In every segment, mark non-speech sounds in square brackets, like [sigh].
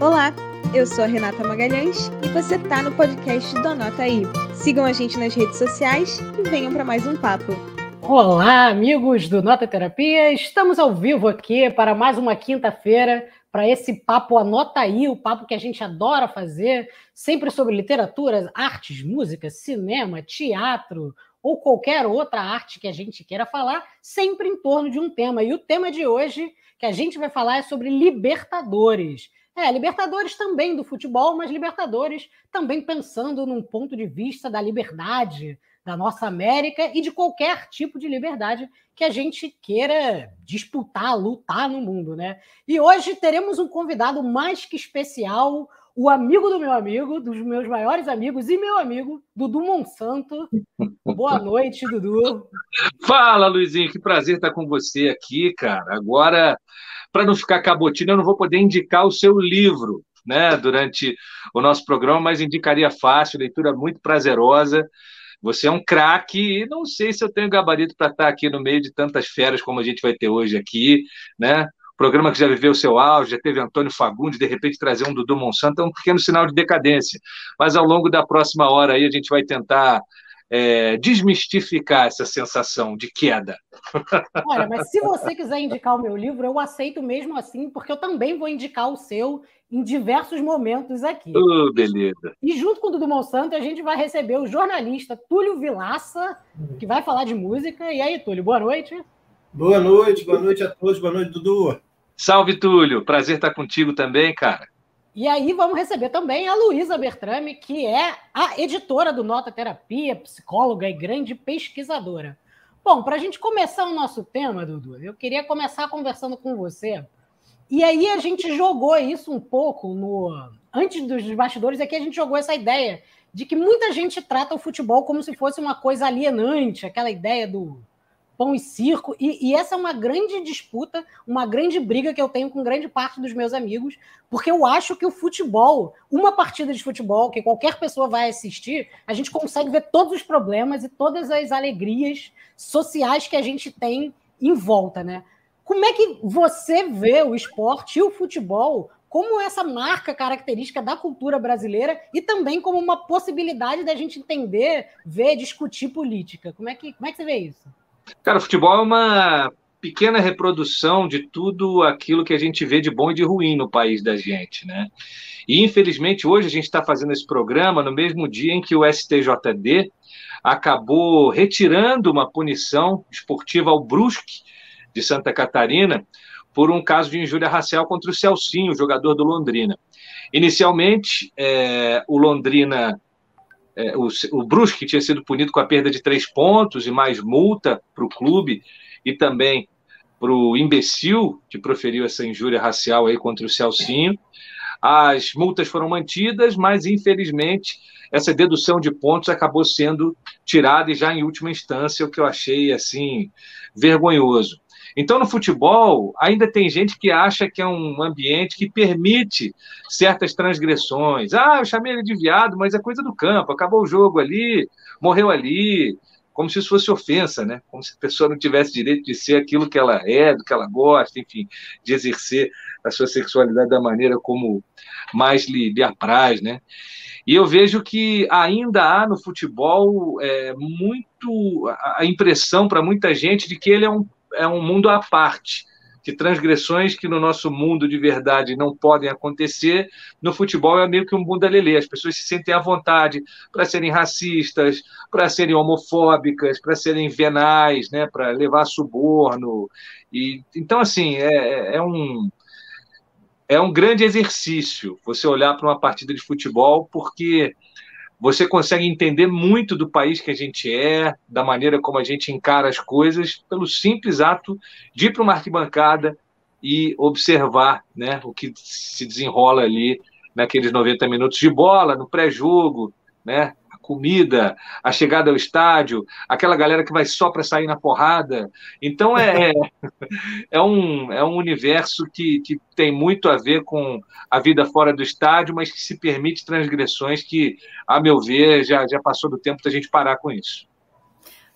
Olá, eu sou a Renata Magalhães e você está no podcast do Anota Aí. Sigam a gente nas redes sociais e venham para mais um papo. Olá, amigos do Nota Terapia. Estamos ao vivo aqui para mais uma quinta-feira para esse papo Anota Aí, o papo que a gente adora fazer, sempre sobre literatura, artes, música, cinema, teatro, ou qualquer outra arte que a gente queira falar, sempre em torno de um tema. E o tema de hoje que a gente vai falar é sobre Libertadores. É, Libertadores também do futebol, mas Libertadores também pensando num ponto de vista da liberdade da nossa América e de qualquer tipo de liberdade que a gente queira disputar, lutar no mundo, né? E hoje teremos um convidado mais que especial, o amigo do meu amigo, dos meus maiores amigos e meu amigo, Dudu Monsanto. Boa noite, Dudu. Fala, Luizinho, que prazer estar com você aqui, cara. Agora, para não ficar cabotina, eu não vou poder indicar o seu livro, né, durante o nosso programa, mas indicaria fácil, leitura muito prazerosa. Você é um craque e não sei se eu tenho gabarito para estar aqui no meio de tantas feras como a gente vai ter hoje aqui, né? programa que já viveu seu auge, já teve Antônio Fagundes, de repente trazer um Dudu Monsanto, é um pequeno sinal de decadência. Mas ao longo da próxima hora aí a gente vai tentar é, desmistificar essa sensação de queda. [laughs] Olha, mas se você quiser indicar o meu livro, eu aceito mesmo assim, porque eu também vou indicar o seu em diversos momentos aqui. Oh, beleza. E junto com o Dudu Monsanto, a gente vai receber o jornalista Túlio Vilaça, que vai falar de música. E aí, Túlio, boa noite. Boa noite, boa noite a todos, boa noite, Dudu. Salve, Túlio. Prazer estar contigo também, cara. E aí vamos receber também a Luísa Bertrame, que é a editora do Nota Terapia, psicóloga e grande pesquisadora. Bom, para a gente começar o nosso tema, Dudu, eu queria começar conversando com você. E aí a gente jogou isso um pouco no antes dos bastidores aqui a gente jogou essa ideia de que muita gente trata o futebol como se fosse uma coisa alienante, aquela ideia do pão e circo. E, e, essa é uma grande disputa, uma grande briga que eu tenho com grande parte dos meus amigos, porque eu acho que o futebol, uma partida de futebol que qualquer pessoa vai assistir, a gente consegue ver todos os problemas e todas as alegrias sociais que a gente tem em volta, né? Como é que você vê o esporte e o futebol como essa marca característica da cultura brasileira e também como uma possibilidade da gente entender, ver, discutir política? Como é que, como é que você vê isso? Cara, futebol é uma pequena reprodução de tudo aquilo que a gente vê de bom e de ruim no país da gente, né? E infelizmente hoje a gente está fazendo esse programa no mesmo dia em que o STJD acabou retirando uma punição esportiva ao Brusque de Santa Catarina por um caso de injúria racial contra o Celcinho, jogador do Londrina. Inicialmente, é, o Londrina é, o, o Brusque tinha sido punido com a perda de três pontos e mais multa para o clube e também para o imbecil que proferiu essa injúria racial aí contra o Celcinho. As multas foram mantidas, mas infelizmente essa dedução de pontos acabou sendo tirada e já em última instância, o que eu achei assim vergonhoso. Então, no futebol, ainda tem gente que acha que é um ambiente que permite certas transgressões. Ah, eu chamei ele de viado, mas é coisa do campo, acabou o jogo ali, morreu ali, como se isso fosse ofensa, né? Como se a pessoa não tivesse direito de ser aquilo que ela é, do que ela gosta, enfim, de exercer a sua sexualidade da maneira como mais lhe, lhe apraz, né? E eu vejo que ainda há no futebol é, muito a impressão para muita gente de que ele é um é um mundo à parte, que transgressões que no nosso mundo de verdade não podem acontecer, no futebol é meio que um bunda lelê. As pessoas se sentem à vontade para serem racistas, para serem homofóbicas, para serem venais, né, para levar suborno. E, então, assim, é, é um é um grande exercício você olhar para uma partida de futebol, porque você consegue entender muito do país que a gente é, da maneira como a gente encara as coisas, pelo simples ato de ir para uma arquibancada e observar né, o que se desenrola ali naqueles 90 minutos de bola, no pré-jogo, né, comida, a chegada ao estádio, aquela galera que vai só para sair na porrada. Então é, é, [laughs] é, um, é um universo que, que tem muito a ver com a vida fora do estádio, mas que se permite transgressões que, a meu ver, já, já passou do tempo da gente parar com isso.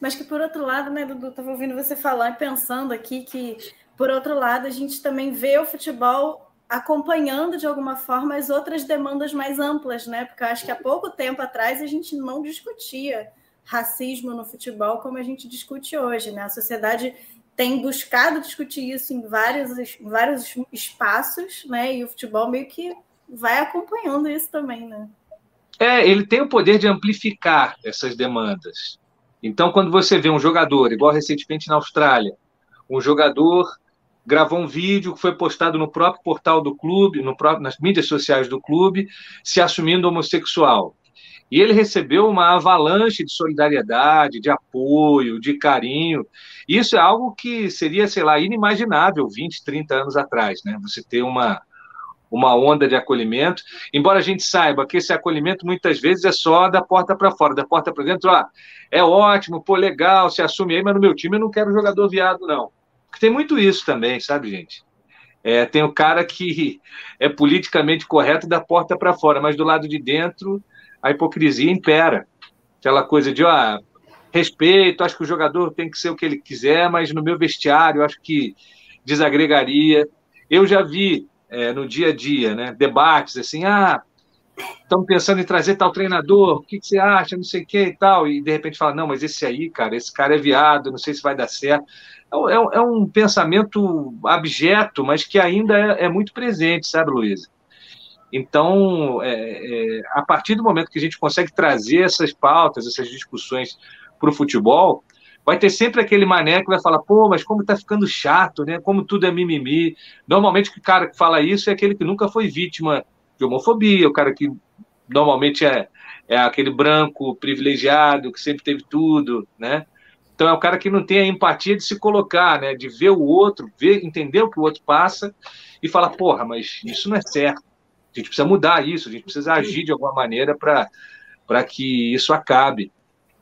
Mas que, por outro lado, né, Dudu, estava ouvindo você falar e pensando aqui que, por outro lado, a gente também vê o futebol acompanhando de alguma forma as outras demandas mais amplas, né? Porque eu acho que há pouco tempo atrás a gente não discutia racismo no futebol como a gente discute hoje, né? A sociedade tem buscado discutir isso em vários, em vários espaços, né? E o futebol meio que vai acompanhando isso também, né? É, ele tem o poder de amplificar essas demandas. Então, quando você vê um jogador, igual recentemente na Austrália, um jogador gravou um vídeo que foi postado no próprio portal do clube, no próprio, nas mídias sociais do clube, se assumindo homossexual. E ele recebeu uma avalanche de solidariedade, de apoio, de carinho. Isso é algo que seria, sei lá, inimaginável 20, 30 anos atrás, né? Você ter uma, uma onda de acolhimento, embora a gente saiba que esse acolhimento muitas vezes é só da porta para fora, da porta para dentro, ah, é ótimo, pô, legal, se assume aí, mas no meu time eu não quero jogador viado, não. Porque tem muito isso também, sabe, gente? É, tem o cara que é politicamente correto da porta para fora, mas do lado de dentro a hipocrisia impera. Aquela coisa de, ó, respeito, acho que o jogador tem que ser o que ele quiser, mas no meu vestiário acho que desagregaria. Eu já vi é, no dia a dia, né, debates assim, ah, estamos pensando em trazer tal treinador, o que, que, você acha, não sei o que e tal, e de repente fala, não, mas esse aí, cara, esse cara é viado, não sei se vai dar certo. É, é, é um pensamento abjeto, mas que ainda é, é muito presente, sabe, Luísa? Então, é, é, a partir do momento que a gente consegue trazer essas pautas, essas discussões para o futebol, vai ter sempre aquele mané que vai falar, pô, mas como está ficando chato, né? Como tudo é mimimi. Normalmente o cara que fala isso é aquele que nunca foi vítima de homofobia, o cara que normalmente é, é aquele branco privilegiado que sempre teve tudo, né? Então é o cara que não tem a empatia de se colocar, né? De ver o outro, ver, entender o que o outro passa e falar, porra, mas isso não é certo. A gente precisa mudar isso, a gente precisa agir de alguma maneira para que isso acabe.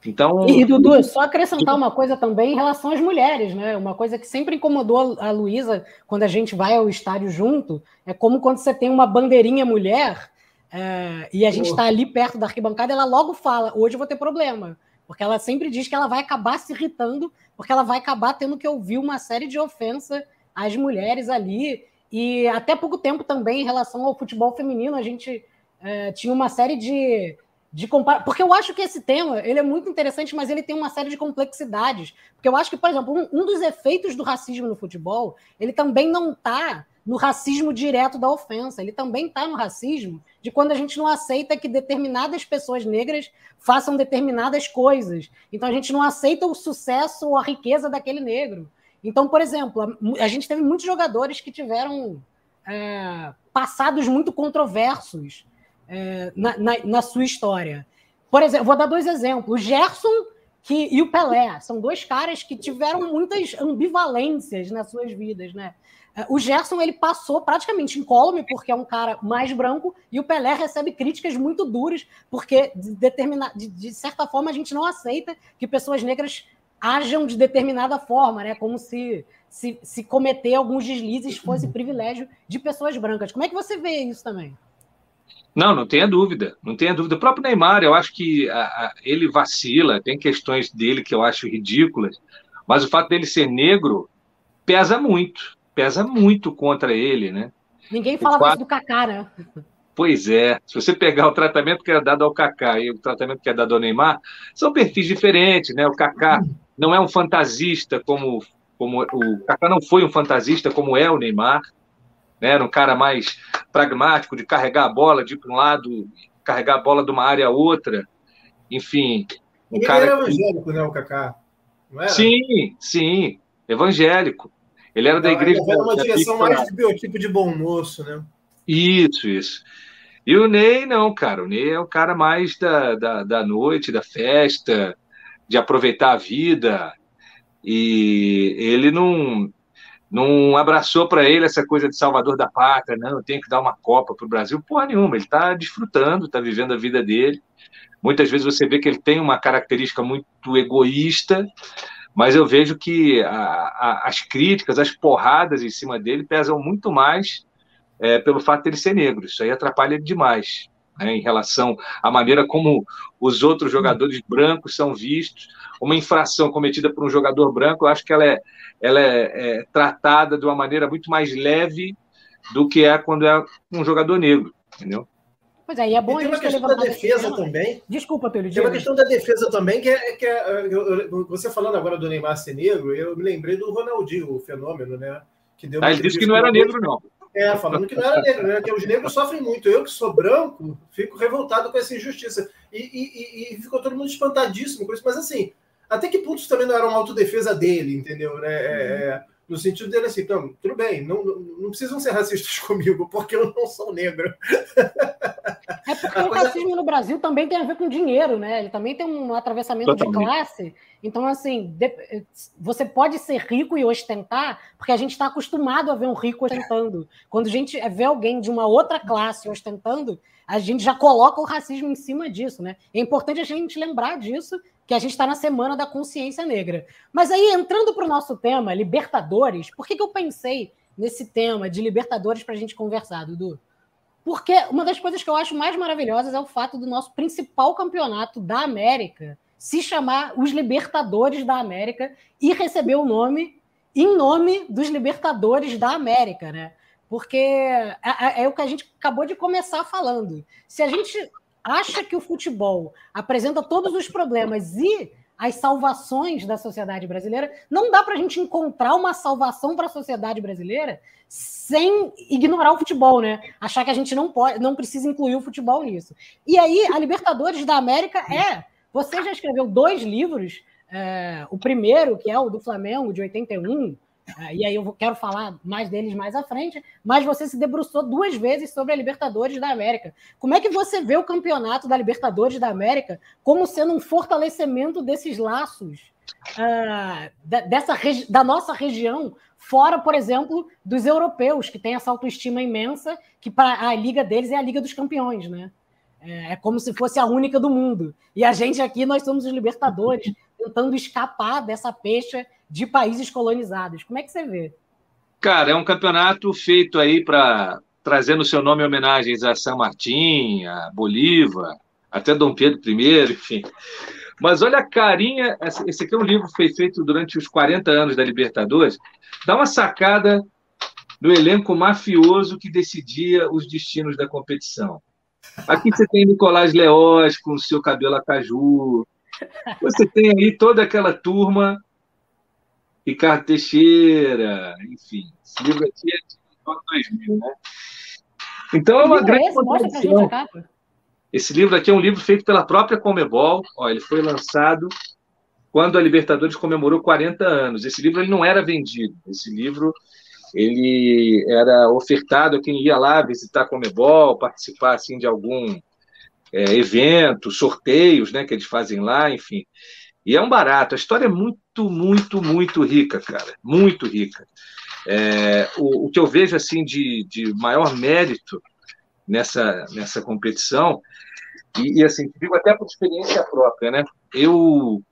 Então. E, Dudu, só acrescentar uma coisa também em relação às mulheres, né? Uma coisa que sempre incomodou a Luísa quando a gente vai ao estádio junto é como quando você tem uma bandeirinha mulher é, e a gente está ali perto da arquibancada, ela logo fala: hoje eu vou ter problema. Porque ela sempre diz que ela vai acabar se irritando, porque ela vai acabar tendo que ouvir uma série de ofensas às mulheres ali. E até pouco tempo também, em relação ao futebol feminino, a gente é, tinha uma série de de comparar, porque eu acho que esse tema ele é muito interessante, mas ele tem uma série de complexidades. Porque eu acho que, por exemplo, um, um dos efeitos do racismo no futebol, ele também não está no racismo direto da ofensa, ele também está no racismo de quando a gente não aceita que determinadas pessoas negras façam determinadas coisas. Então a gente não aceita o sucesso ou a riqueza daquele negro. Então, por exemplo, a, gente teve muitos jogadores que tiveram é, passados muito controversos é, na, na, na, sua história. Por exemplo, vou dar dois exemplos. O Gerson que, e o Pelé são dois caras que tiveram muitas ambivalências nas suas vidas, né? É, o Gerson ele passou praticamente incólume porque é um cara mais branco e o Pelé recebe críticas muito duras porque de, determina, de, de certa forma a gente não aceita que pessoas negras ajam de determinada forma, né? Como se, se, se cometer alguns deslizes fosse privilégio de pessoas brancas. Como é que você vê isso também? Não, não tenha dúvida, não tenha dúvida. O próprio Neymar, eu acho que a, a, ele vacila, tem questões dele que eu acho ridículas, mas o fato dele ser negro pesa muito, pesa muito contra ele, né? Ninguém falava isso do Kaká, né? Pois é, se você pegar o tratamento que é dado ao Kaká e o tratamento que é dado ao Neymar, são perfis diferentes, né? O Kaká não é um fantasista como, como o Kaká não foi um fantasista como é o Neymar, né? Era um cara mais pragmático de carregar a bola de um lado, carregar a bola de uma área a outra. Enfim. Um Ele cara era evangélico, que... né, o Kaká? Sim, sim, evangélico. Ele era da igreja. Era uma direção mais de biotipo de bom moço, né? Isso, isso. E o Ney, não, cara. O Ney é o cara mais da, da, da noite, da festa, de aproveitar a vida. E ele não não abraçou para ele essa coisa de salvador da pátria, não, eu tenho que dar uma Copa para o Brasil, porra nenhuma, ele está desfrutando, está vivendo a vida dele. Muitas vezes você vê que ele tem uma característica muito egoísta, mas eu vejo que a, a, as críticas, as porradas em cima dele pesam muito mais é, pelo fato de ele ser negro. Isso aí atrapalha ele demais né, em relação à maneira como os outros jogadores brancos são vistos. Uma infração cometida por um jogador branco, eu acho que ela é, ela é, é tratada de uma maneira muito mais leve do que é quando é um jogador negro, entendeu? Pois é, e é bom e tem uma questão da defesa também. Desculpa, Túlio. Tem uma questão da defesa também, que é, que é eu, você falando agora do Neymar ser negro, eu me lembrei do Ronaldinho, o fenômeno, né? Que deu ah, ele disse que não era negro, não. É, falando que não era negro, né? Que os negros sofrem muito. Eu, que sou branco, fico revoltado com essa injustiça. E, e, e ficou todo mundo espantadíssimo com isso. Mas assim, até que ponto isso também não era uma autodefesa dele, entendeu? Né? É, é no sentido dele assim, então, tudo bem, não, não, precisam ser racistas [laughs] comigo, porque eu não sou negro. É porque a o coisa... racismo no Brasil também tem a ver com dinheiro, né? Ele também tem um atravessamento Totalmente. de classe. Então, assim, de... você pode ser rico e ostentar, porque a gente está acostumado a ver um rico ostentando. Quando a gente vê alguém de uma outra classe ostentando, a gente já coloca o racismo em cima disso, né? É importante a gente lembrar disso que a gente está na semana da consciência negra. Mas aí, entrando para o nosso tema, Libertadores, por que, que eu pensei nesse tema de Libertadores para a gente conversar, Dudu? Porque uma das coisas que eu acho mais maravilhosas é o fato do nosso principal campeonato da América se chamar os Libertadores da América e receber o nome em nome dos Libertadores da América, né? Porque é, é, é o que a gente acabou de começar falando. Se a gente acha que o futebol apresenta todos os problemas e as salvações da sociedade brasileira, não dá para a gente encontrar uma salvação para a sociedade brasileira sem ignorar o futebol, né? Achar que a gente não pode, não precisa incluir o futebol nisso. E aí, a Libertadores da América é. Você já escreveu dois livros, é, o primeiro, que é o do Flamengo, de 81, ah, e aí eu quero falar mais deles mais à frente, mas você se debruçou duas vezes sobre a Libertadores da América. Como é que você vê o campeonato da Libertadores da América como sendo um fortalecimento desses laços uh, dessa da nossa região, fora, por exemplo, dos europeus, que têm essa autoestima imensa, que para a liga deles é a Liga dos Campeões, né? É, é como se fosse a única do mundo. E a gente aqui, nós somos os Libertadores, tentando escapar dessa pecha de países colonizados. Como é que você vê? Cara, é um campeonato feito aí para trazer no seu nome homenagens a São Martim, a Bolívar, até Dom Pedro I, enfim. Mas olha a carinha, esse aqui é um livro que foi feito durante os 40 anos da Libertadores, dá uma sacada do elenco mafioso que decidia os destinos da competição. Aqui você tem Nicolás Leós com o seu cabelo a caju, você tem aí toda aquela turma Ricardo Teixeira, enfim. Esse livro aqui é de 2000, né? Então é uma grande é. Esse livro aqui é um livro feito pela própria Comebol. Ó, ele foi lançado quando a Libertadores comemorou 40 anos. Esse livro ele não era vendido. Esse livro ele era ofertado a quem ia lá visitar a Comebol, participar assim de algum é, evento, sorteios, né, que eles fazem lá, enfim. E é um barato. A história é muito, muito, muito rica, cara. Muito rica. É, o, o, que eu vejo assim de, de maior mérito nessa, nessa competição, e, e assim, digo até por experiência própria, né? Eu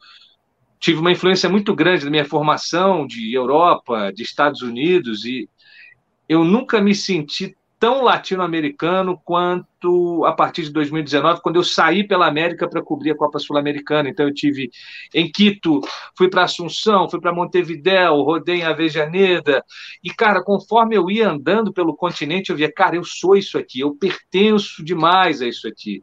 tive uma influência muito grande da minha formação de Europa, de Estados Unidos, e eu nunca me senti tão latino-americano quanto a partir de 2019, quando eu saí pela América para cobrir a Copa Sul-Americana. Então eu tive em Quito, fui para Assunção, fui para Montevidéu, rodei em Avejaneda. E cara, conforme eu ia andando pelo continente, eu via, cara, eu sou isso aqui, eu pertenço demais a isso aqui.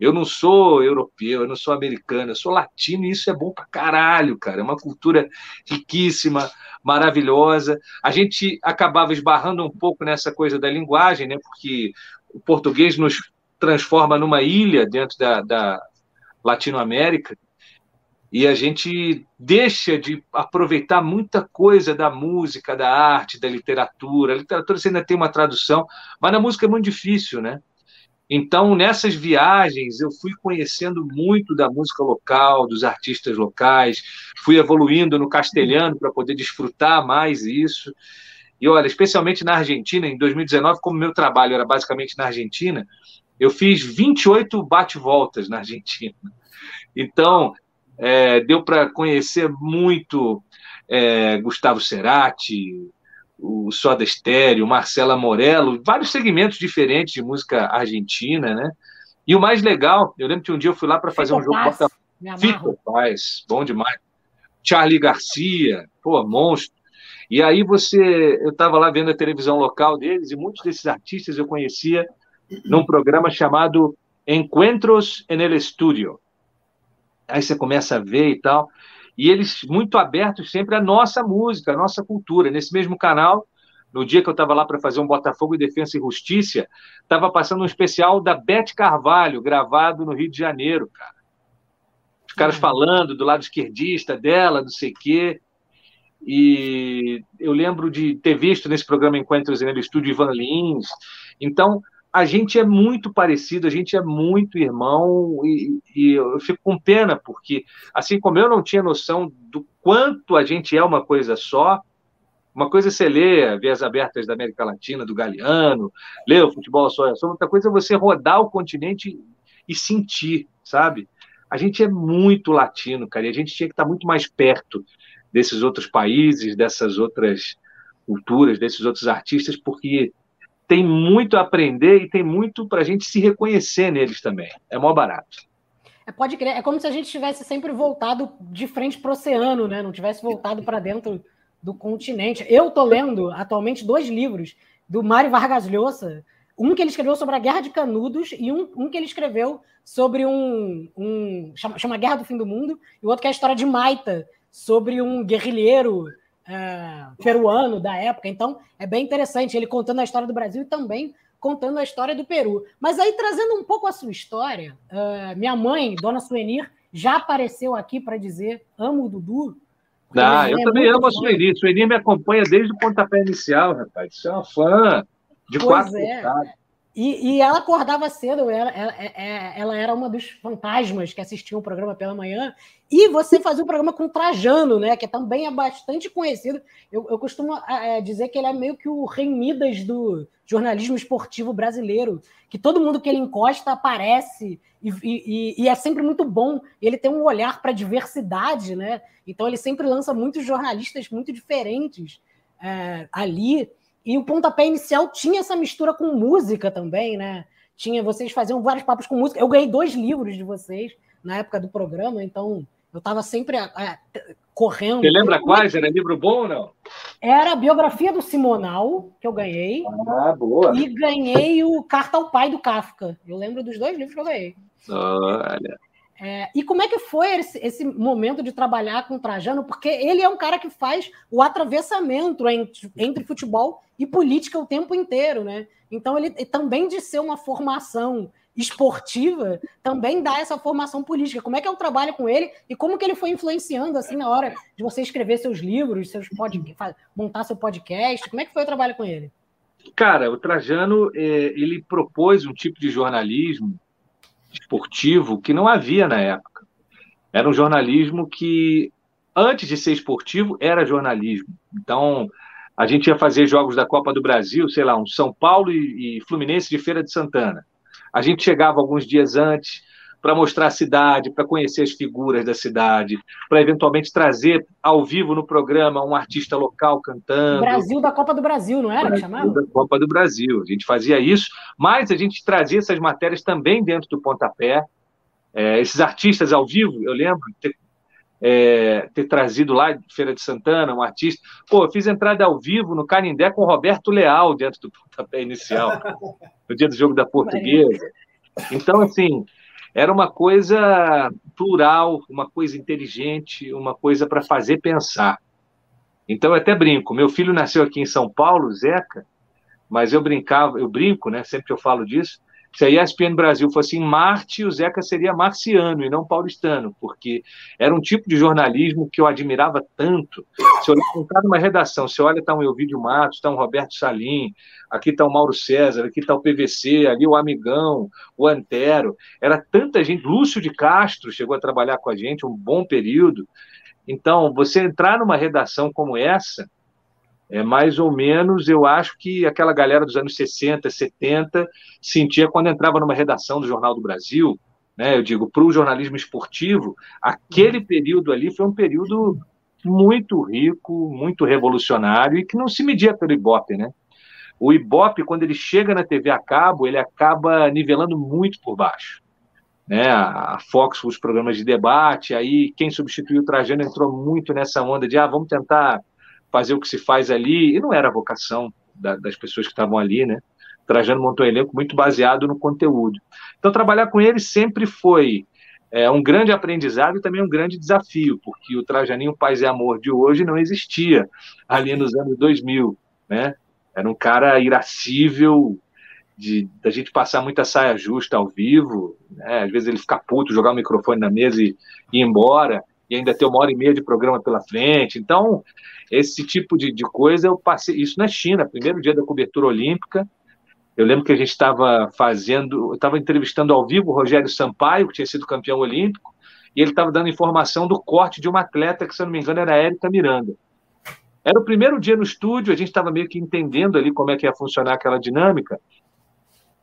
Eu não sou europeu, eu não sou americano, eu sou latino e isso é bom pra caralho, cara. É uma cultura riquíssima, maravilhosa. A gente acabava esbarrando um pouco nessa coisa da linguagem, né? Porque o português nos transforma numa ilha dentro da, da Latinoamérica e a gente deixa de aproveitar muita coisa da música, da arte, da literatura. A literatura você ainda tem uma tradução, mas na música é muito difícil, né? Então, nessas viagens, eu fui conhecendo muito da música local, dos artistas locais, fui evoluindo no castelhano para poder desfrutar mais isso. E olha, especialmente na Argentina, em 2019, como meu trabalho era basicamente na Argentina, eu fiz 28 bate-voltas na Argentina. Então, é, deu para conhecer muito é, Gustavo Cerati, o Soda Stereo, Marcela Morello, vários segmentos diferentes de música argentina, né? E o mais legal, eu lembro que um dia eu fui lá para fazer Fico um jogo Paz, Fico Paz, bom demais. Charlie Garcia, pô, monstro. E aí você, eu estava lá vendo a televisão local deles e muitos desses artistas eu conhecia num programa chamado Encontros en el Estudio. Aí você começa a ver e tal, e eles muito abertos sempre à nossa música, à nossa cultura. Nesse mesmo canal, no dia que eu estava lá para fazer um Botafogo e Defesa e Justiça, estava passando um especial da Beth Carvalho, gravado no Rio de Janeiro, cara. Os caras uhum. falando do lado esquerdista dela, não sei o quê. E eu lembro de ter visto nesse programa Encontros no Estúdio Ivan Lins. Então, a gente é muito parecido, a gente é muito irmão, e, e, eu fico com pena, porque assim como eu não tinha noção do quanto a gente é uma coisa só, uma coisa é você ler Vias Abertas da América Latina, do Galeano, ler o Futebol Só é Só, outra coisa é você rodar o continente e sentir, sabe? A gente é muito latino, cara, e a gente tinha que estar muito mais perto desses outros países, dessas outras culturas, desses outros artistas, porque tem muito a aprender e tem muito para a gente se reconhecer neles também. É mó barato. É, pode crer. É como se a gente tivesse sempre voltado de frente para o oceano, né? Não tivesse voltado para dentro do continente. Eu estou lendo atualmente dois livros do Mário Vargas Llosa. Um que ele escreveu sobre a Guerra de Canudos e um, um que ele escreveu sobre um, um chama, chama Guerra do Fim do Mundo e o outro que é a história de Maita sobre um guerrilheiro é, peruano da época. Então, é bem interessante ele contando a história do Brasil e também contando a história do Peru. Mas aí, trazendo um pouco a sua história, uh, minha mãe, Dona Suenir, já apareceu aqui para dizer amo o Dudu. Ah, eu é também amo a Suenir. Suenir me acompanha desde o pontapé inicial, rapaz. Você é uma fã de pois quatro é. E, e, ela acordava cedo, ela, ela, é, é, ela, era uma dos fantasmas que assistiam o programa pela manhã. E você fazia um programa com Trajano, né? Que também é bastante conhecido. Eu, eu costumo é, dizer que ele é meio que o rei Midas do jornalismo esportivo brasileiro. Que todo mundo que ele encosta aparece e, e, e é sempre muito bom. Ele tem um olhar para a diversidade, né? Então ele sempre lança muitos jornalistas muito diferentes é, ali. E o pontapé inicial tinha essa mistura com música também, né? Tinha, vocês faziam vários papos com música. Eu ganhei dois livros de vocês na época do programa, então eu estava sempre é, correndo. Você lembra quais? Era livro bom ou não? Era a biografia do Simonal, que eu ganhei. Ah, boa. E ganhei o Carta ao Pai do Kafka. Eu lembro dos dois livros que eu ganhei. Olha. É, e como é que foi esse, esse, momento de trabalhar com o Trajano? Porque ele é um cara que faz o atravessamento entre, entre, futebol e política o tempo inteiro, né? Então, ele também de ser uma formação esportiva, também dá essa formação política. Como é que é o trabalho com ele e como que ele foi influenciando, assim, na hora de você escrever seus livros, seus pod... montar seu podcast? Como é que foi o trabalho com ele? Cara, o Trajano, é, ele propôs um tipo de jornalismo esportivo que não havia na época. Era um jornalismo que, antes de ser esportivo, era jornalismo. Então, a gente ia fazer jogos da Copa do Brasil, sei lá, um São Paulo e, e Fluminense de Feira de Santana. A gente chegava alguns dias antes para mostrar a cidade, para conhecer as figuras da cidade, para eventualmente trazer ao vivo no programa um artista local cantando. Brasil da Copa do Brasil, não era Brasil que chamava? Da Copa do Brasil. A gente fazia isso, mas a gente trazia essas matérias também dentro do pontapé. É, esses artistas ao vivo, eu lembro ter, é, ter trazido lá de Feira de Santana um artista. Pô, eu fiz entrada ao vivo no Canindé com o Roberto Leal dentro do pontapé inicial, [laughs] no dia do jogo da Portuguesa. Então, assim, era uma coisa plural, uma coisa inteligente, uma coisa para fazer pensar. Então eu até brinco. Meu filho nasceu aqui em São Paulo, Zeca, mas eu brincava, eu brinco, né? Sempre que eu falo disso. Se a ESPN Brasil fosse em Marte, o Zeca seria marciano e não paulistano, porque era um tipo de jornalismo que eu admirava tanto. Se eu entrar numa redação, você olha, está um Elvídio Matos, está um Roberto Salim, aqui está o Mauro César, aqui está o PVC, ali o Amigão, o Antero. Era tanta gente. Lúcio de Castro chegou a trabalhar com a gente um bom período. Então, você entrar numa redação como essa, é mais ou menos, eu acho que aquela galera dos anos 60, 70 sentia quando entrava numa redação do Jornal do Brasil, né? Eu digo, para o jornalismo esportivo, aquele período ali foi um período muito rico, muito revolucionário e que não se media pelo Ibope, né? o Ibope, quando ele chega na TV a cabo, ele acaba nivelando muito por baixo. Né? A Fox, os programas de debate, aí quem substituiu o Trajano entrou muito nessa onda de ah, vamos tentar fazer o que se faz ali, e não era a vocação da, das pessoas que estavam ali, né? Trajano montou um elenco muito baseado no conteúdo. Então, trabalhar com ele sempre foi é, um grande aprendizado e também um grande desafio, porque o Trajaninho Paz e Amor de hoje não existia ali nos anos 2000, né? Era um cara irascível, de da gente passar muita saia justa ao vivo, né? às vezes ele ficar puto, jogar o microfone na mesa e, e ir embora, e ainda ter uma hora e meia de programa pela frente. Então, esse tipo de, de coisa eu passei. Isso na China, primeiro dia da cobertura olímpica. Eu lembro que a gente estava fazendo, estava entrevistando ao vivo o Rogério Sampaio, que tinha sido campeão olímpico, e ele estava dando informação do corte de uma atleta que, se eu não me engano, era a Érica Miranda. Era o primeiro dia no estúdio, a gente estava meio que entendendo ali como é que ia funcionar aquela dinâmica.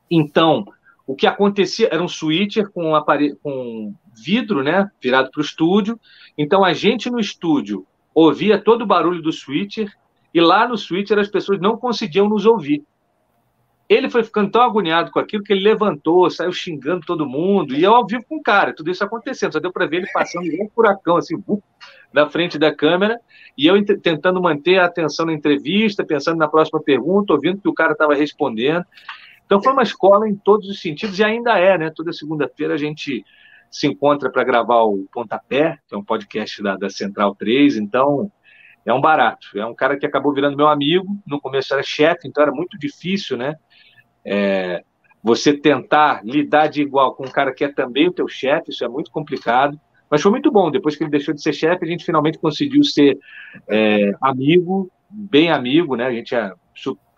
Então, o que acontecia era um switcher com, um com vidro, né, virado para o estúdio. Então, a gente no estúdio ouvia todo o barulho do switcher e lá no switcher as pessoas não conseguiam nos ouvir. Ele foi ficando tão agoniado com aquilo que ele levantou, saiu xingando todo mundo, e eu ao vivo com o cara, tudo isso acontecendo, só deu para ver ele passando um furacão, assim, na frente da câmera, e eu tentando manter a atenção na entrevista, pensando na próxima pergunta, ouvindo que o cara estava respondendo. Então foi uma escola em todos os sentidos, e ainda é, né? Toda segunda-feira a gente se encontra para gravar o Pontapé, que é um podcast da, da Central 3, então é um barato. É um cara que acabou virando meu amigo, no começo era chefe, então era muito difícil, né? É, você tentar lidar de igual com um cara que é também o teu chefe, isso é muito complicado. Mas foi muito bom. Depois que ele deixou de ser chefe, a gente finalmente conseguiu ser é, amigo, bem amigo, né? A gente é,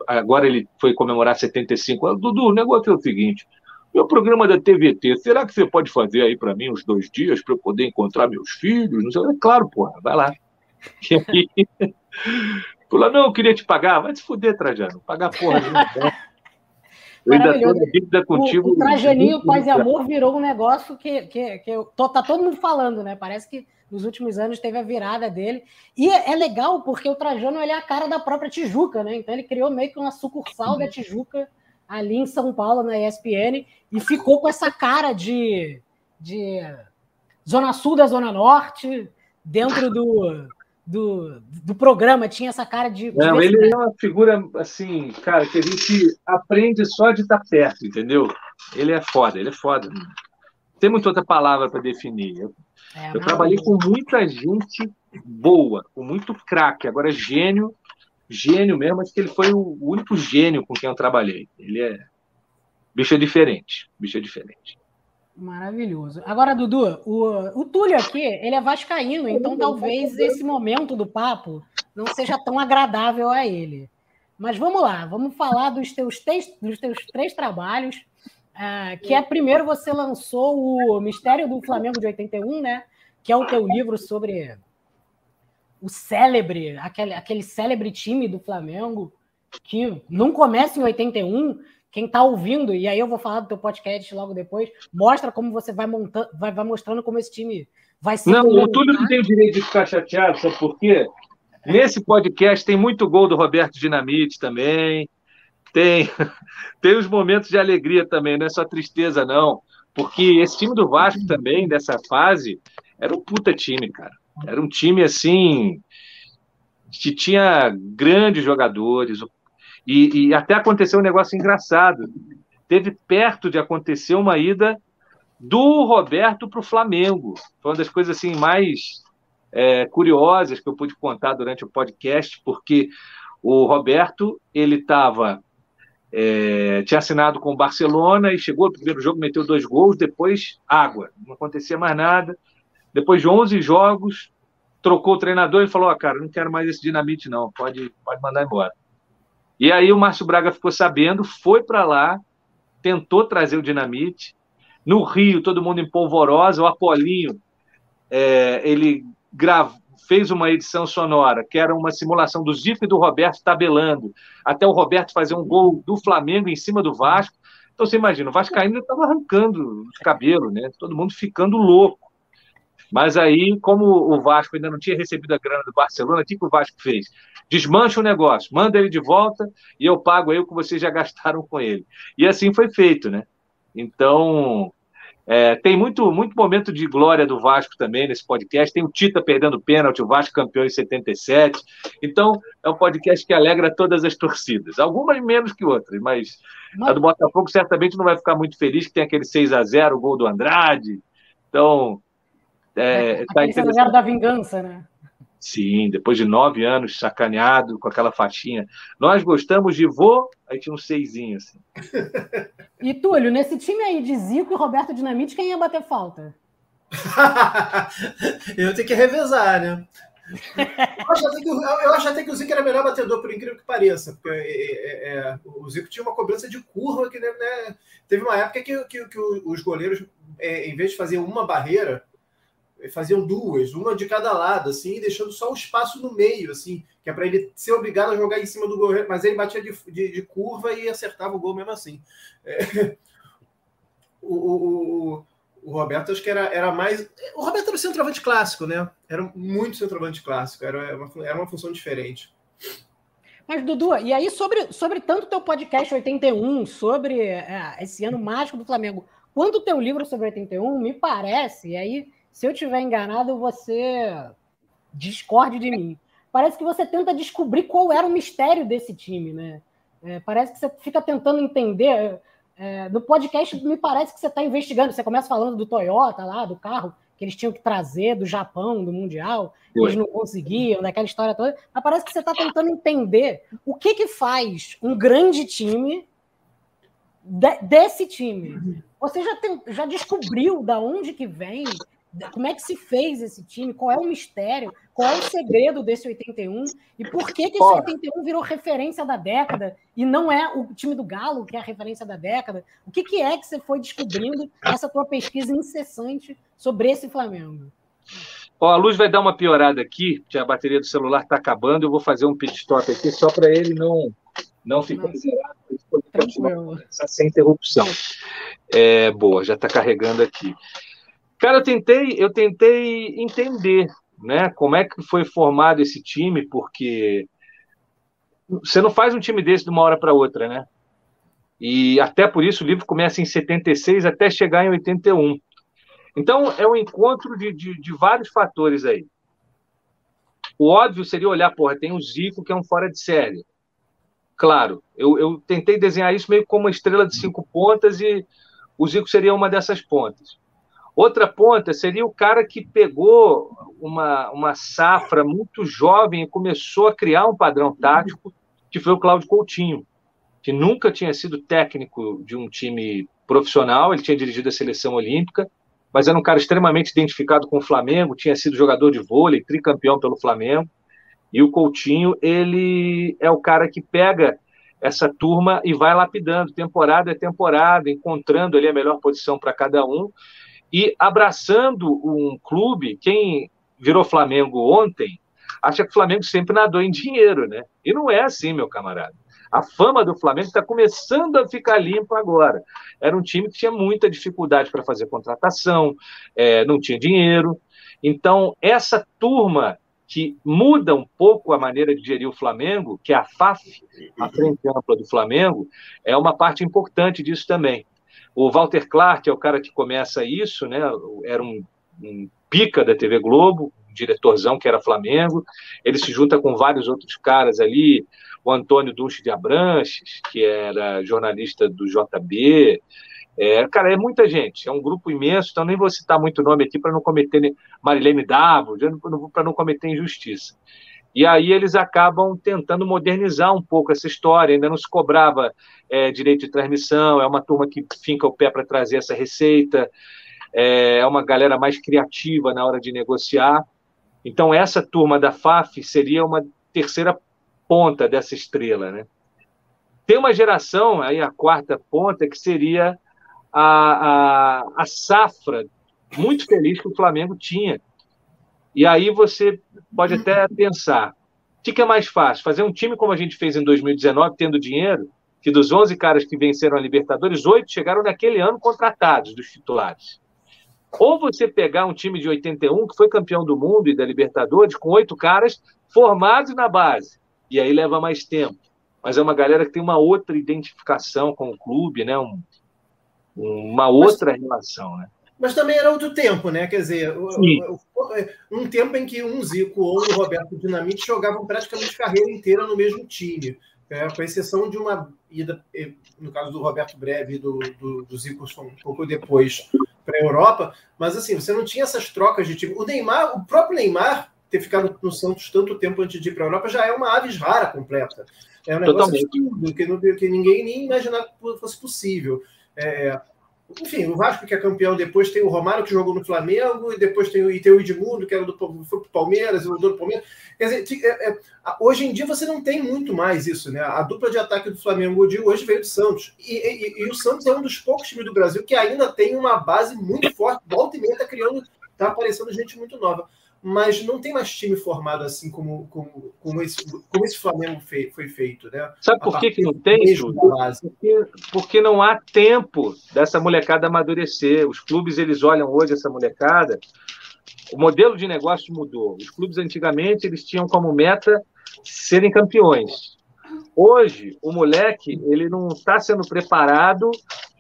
agora ele foi comemorar 75 Dudu, o negócio é o seguinte: meu programa da TVT, será que você pode fazer aí para mim uns dois dias para eu poder encontrar meus filhos? Não sei. É claro, porra, vai lá. E aí, [laughs] falou, não, eu queria te pagar. Vai se fuder, Trajano. Pagar porra. Eu ainda tenho dívida contigo. O, o Trajaninho Paz e Amor virou um negócio que, que, que eu, tô, tá todo mundo falando, né? Parece que nos últimos anos teve a virada dele. E é, é legal porque o Trajano ele é a cara da própria Tijuca, né? Então ele criou meio que uma sucursal da Tijuca ali em São Paulo, na ESPN, e ficou com essa cara de, de Zona Sul da Zona Norte, dentro do, do, do programa, tinha essa cara de. Não, ele é uma figura, assim, cara, que a gente aprende só de estar perto, entendeu? Ele é foda, ele é foda. Tem muita outra palavra para definir. Eu, é, eu trabalhei com muita gente boa, com muito craque. Agora, gênio, gênio mesmo, acho que ele foi o único gênio com quem eu trabalhei. Ele é. Bicho é diferente. Bicho é diferente. Maravilhoso. Agora, Dudu, o, o Túlio aqui, ele é vascaíno, então talvez esse momento do papo não seja tão agradável a ele. Mas vamos lá, vamos falar dos teus, três, dos teus três trabalhos, uh, que é primeiro você lançou o Mistério do Flamengo de 81, né? Que é o teu livro sobre o célebre, aquele, aquele célebre time do Flamengo, que não começa em 81, quem está ouvindo, e aí eu vou falar do teu podcast logo depois, mostra como você vai montando, vai, vai mostrando como esse time vai ser. Não, o Túlio não tem o direito de ficar chateado, sabe por quê? Nesse podcast tem muito gol do Roberto Dinamite também. Tem, [laughs] tem os momentos de alegria também, não é só tristeza, não. Porque esse time do Vasco também, dessa fase, era um puta time, cara. Era um time assim que tinha grandes jogadores. O e, e até aconteceu um negócio engraçado. Teve perto de acontecer uma ida do Roberto para o Flamengo. Foi uma das coisas assim mais é, curiosas que eu pude contar durante o podcast, porque o Roberto ele estava é, tinha assinado com o Barcelona e chegou no primeiro jogo, meteu dois gols, depois água, não acontecia mais nada. Depois de 11 jogos, trocou o treinador e falou: ah, cara, não quero mais esse dinamite, não, pode, pode mandar embora. E aí o Márcio Braga ficou sabendo, foi para lá, tentou trazer o dinamite. No Rio, todo mundo em polvorosa. O Apolinho, é, ele fez uma edição sonora, que era uma simulação do Zico e do Roberto tabelando, até o Roberto fazer um gol do Flamengo em cima do Vasco. Então você imagina, o Vasco ainda estava arrancando os cabelos, né? Todo mundo ficando louco. Mas aí, como o Vasco ainda não tinha recebido a grana do Barcelona, o que, que o Vasco fez? Desmancha o negócio, manda ele de volta e eu pago aí o que vocês já [laughs] gastaram com ele. E assim foi feito, né? Então, É, tem muito, muito momento de glória do Vasco também nesse podcast. Tem o Tita perdendo pênalti, o Vasco campeão em 77. Então, é um podcast que alegra todas as torcidas. Algumas menos que outras, mas, mas... a do Botafogo certamente não vai ficar muito feliz que tem aquele 6 a 0 o gol do Andrade. Então, é, é, tá interessante. da vingança, né? Sim, depois de nove anos sacaneado com aquela faixinha. Nós gostamos de vô, aí tinha um seisinho assim. [laughs] E Túlio, nesse time aí de Zico e Roberto Dinamite, quem ia bater falta? [laughs] eu tenho que revezar, né? Eu acho, até que, eu acho até que o Zico era melhor batedor, por incrível que pareça. Porque é, é, é, o Zico tinha uma cobrança de curva que né, né teve uma época que, que, que os goleiros, é, em vez de fazer uma barreira, faziam duas, uma de cada lado, assim, deixando só o espaço no meio, assim, que é para ele ser obrigado a jogar em cima do gol, mas ele batia de, de, de curva e acertava o gol mesmo assim. É, [laughs] o, o, o, Roberto acho que era, era mais. O Roberto era o centroavante clássico, né? Era muito centroavante clássico, era uma, era uma função diferente. Mas, Dudu, e aí sobre, sobre tanto teu podcast 81, sobre é, esse ano mágico do Flamengo, quanto o teu livro sobre 81, me parece, e aí se eu tiver enganado, você discorde de mim. Parece que você tenta descobrir qual era o mistério desse time, né? É, parece que você fica tentando entender. É, no podcast, me parece que você está investigando. Você começa falando do Toyota lá, do carro que eles tinham que trazer do Japão, do Mundial, que eles não conseguiam, daquela história toda. Mas parece que você está tentando entender o que, que faz um grande time de, desse time. Você já, tem, já descobriu da onde que vem como é que se fez esse time? Qual é o mistério? Qual é o segredo desse 81? E por que, que esse 81 virou referência da década e não é o time do Galo que é a referência da década? O que, que é que você foi descobrindo nessa tua pesquisa incessante sobre esse Flamengo? Ó, a luz vai dar uma piorada aqui, que a bateria do celular está acabando. Eu vou fazer um pit stop aqui só para ele não, não ficar zerado. Sem interrupção. É, boa, já está carregando aqui. Cara, eu tentei, eu tentei entender, né, como é que foi formado esse time, porque você não faz um time desse de uma hora para outra, né? E até por isso o livro começa em 76 até chegar em 81. Então, é um encontro de, de, de vários fatores aí. O óbvio seria olhar, porra, tem o Zico, que é um fora de série. Claro, eu, eu tentei desenhar isso meio como uma estrela de cinco pontas e o Zico seria uma dessas pontas. Outra ponta seria o cara que pegou uma, uma safra muito jovem e começou a criar um padrão tático, que foi o Cláudio Coutinho, que nunca tinha sido técnico de um time profissional, ele tinha dirigido a seleção olímpica, mas era um cara extremamente identificado com o Flamengo, tinha sido jogador de vôlei, tricampeão pelo Flamengo. E o Coutinho, ele é o cara que pega essa turma e vai lapidando, temporada é temporada, encontrando ali a melhor posição para cada um e abraçando um clube, quem virou Flamengo ontem, acha que o Flamengo sempre nadou em dinheiro, né? E não é assim, meu camarada. A fama do Flamengo está começando a ficar limpa agora. Era um time que tinha muita dificuldade para fazer contratação, é, não tinha dinheiro. Então, essa turma que muda um pouco a maneira de gerir o Flamengo, que é a FAF, a Frente Ampla do Flamengo, é uma parte importante disso também. O Walter Clark é o cara que começa isso, né? Era um, um pica da TV Globo, um diretorzão que era Flamengo. Ele se junta com vários outros caras ali, o Antônio Duche de Abranches, que era jornalista do JB. É, cara, é muita gente, é um grupo imenso, então nem vou citar muito nome aqui para não cometer Marilene Davo, para não cometer injustiça. E aí eles acabam tentando modernizar um pouco essa história, ainda não se cobrava é, direito de transmissão, é uma turma que finca o pé para trazer essa receita, é, é uma galera mais criativa na hora de negociar. Então, essa turma da FAF seria uma terceira ponta dessa estrela. Né? Tem uma geração, aí a quarta ponta, que seria a, a, a safra muito feliz que o Flamengo tinha e aí você pode até pensar, o que, é mais fácil? Fazer um time como a gente fez em 2019, tendo dinheiro, que dos 11 caras que venceram a Libertadores, oito chegaram naquele ano contratados dos titulares. Ou você pegar um time de 81, que foi campeão do mundo e da Libertadores, com oito caras formados na base. E aí leva mais tempo. Mas é uma galera que tem uma outra identificação com o clube, né? Um, uma outra Mas... relação, né? Mas também era outro tempo, né? Quer dizer, um tempo em que um Zico ou um Roberto Dinamite jogavam praticamente carreira inteira no mesmo time. É, com exceção de uma ida, no caso do Roberto Breve e do, do, do Zico um pouco depois para a Europa, mas assim, você não tinha essas trocas de time. O Neymar, o próprio Neymar, ter ficado no Santos tanto tempo antes de ir para a Europa já é uma aves rara completa. É um negócio absurdo, que, que ninguém nem imaginava que fosse possível. É, enfim, o Vasco que é campeão depois tem o Romário que jogou no Flamengo e depois tem, e tem o Edmundo que era do foi pro Palmeiras, o do Palmeiras. Quer dizer, é, é, hoje em dia você não tem muito mais isso, né? A dupla de ataque do Flamengo de hoje veio do Santos. E, e, e, o Santos é um dos poucos times do Brasil que ainda tem uma base muito forte. Volta e meia tá criando, tá aparecendo gente muito nova mas não tem mais time formado assim como, como, como, esse, como esse Flamengo fei, foi feito. Né? Sabe por que, que não tem, Porque, porque não há tempo dessa molecada amadurecer. Os clubes eles olham hoje essa molecada. O modelo de negócio mudou. Os clubes antigamente eles tinham como meta serem campeões. Hoje, o moleque ele não está sendo preparado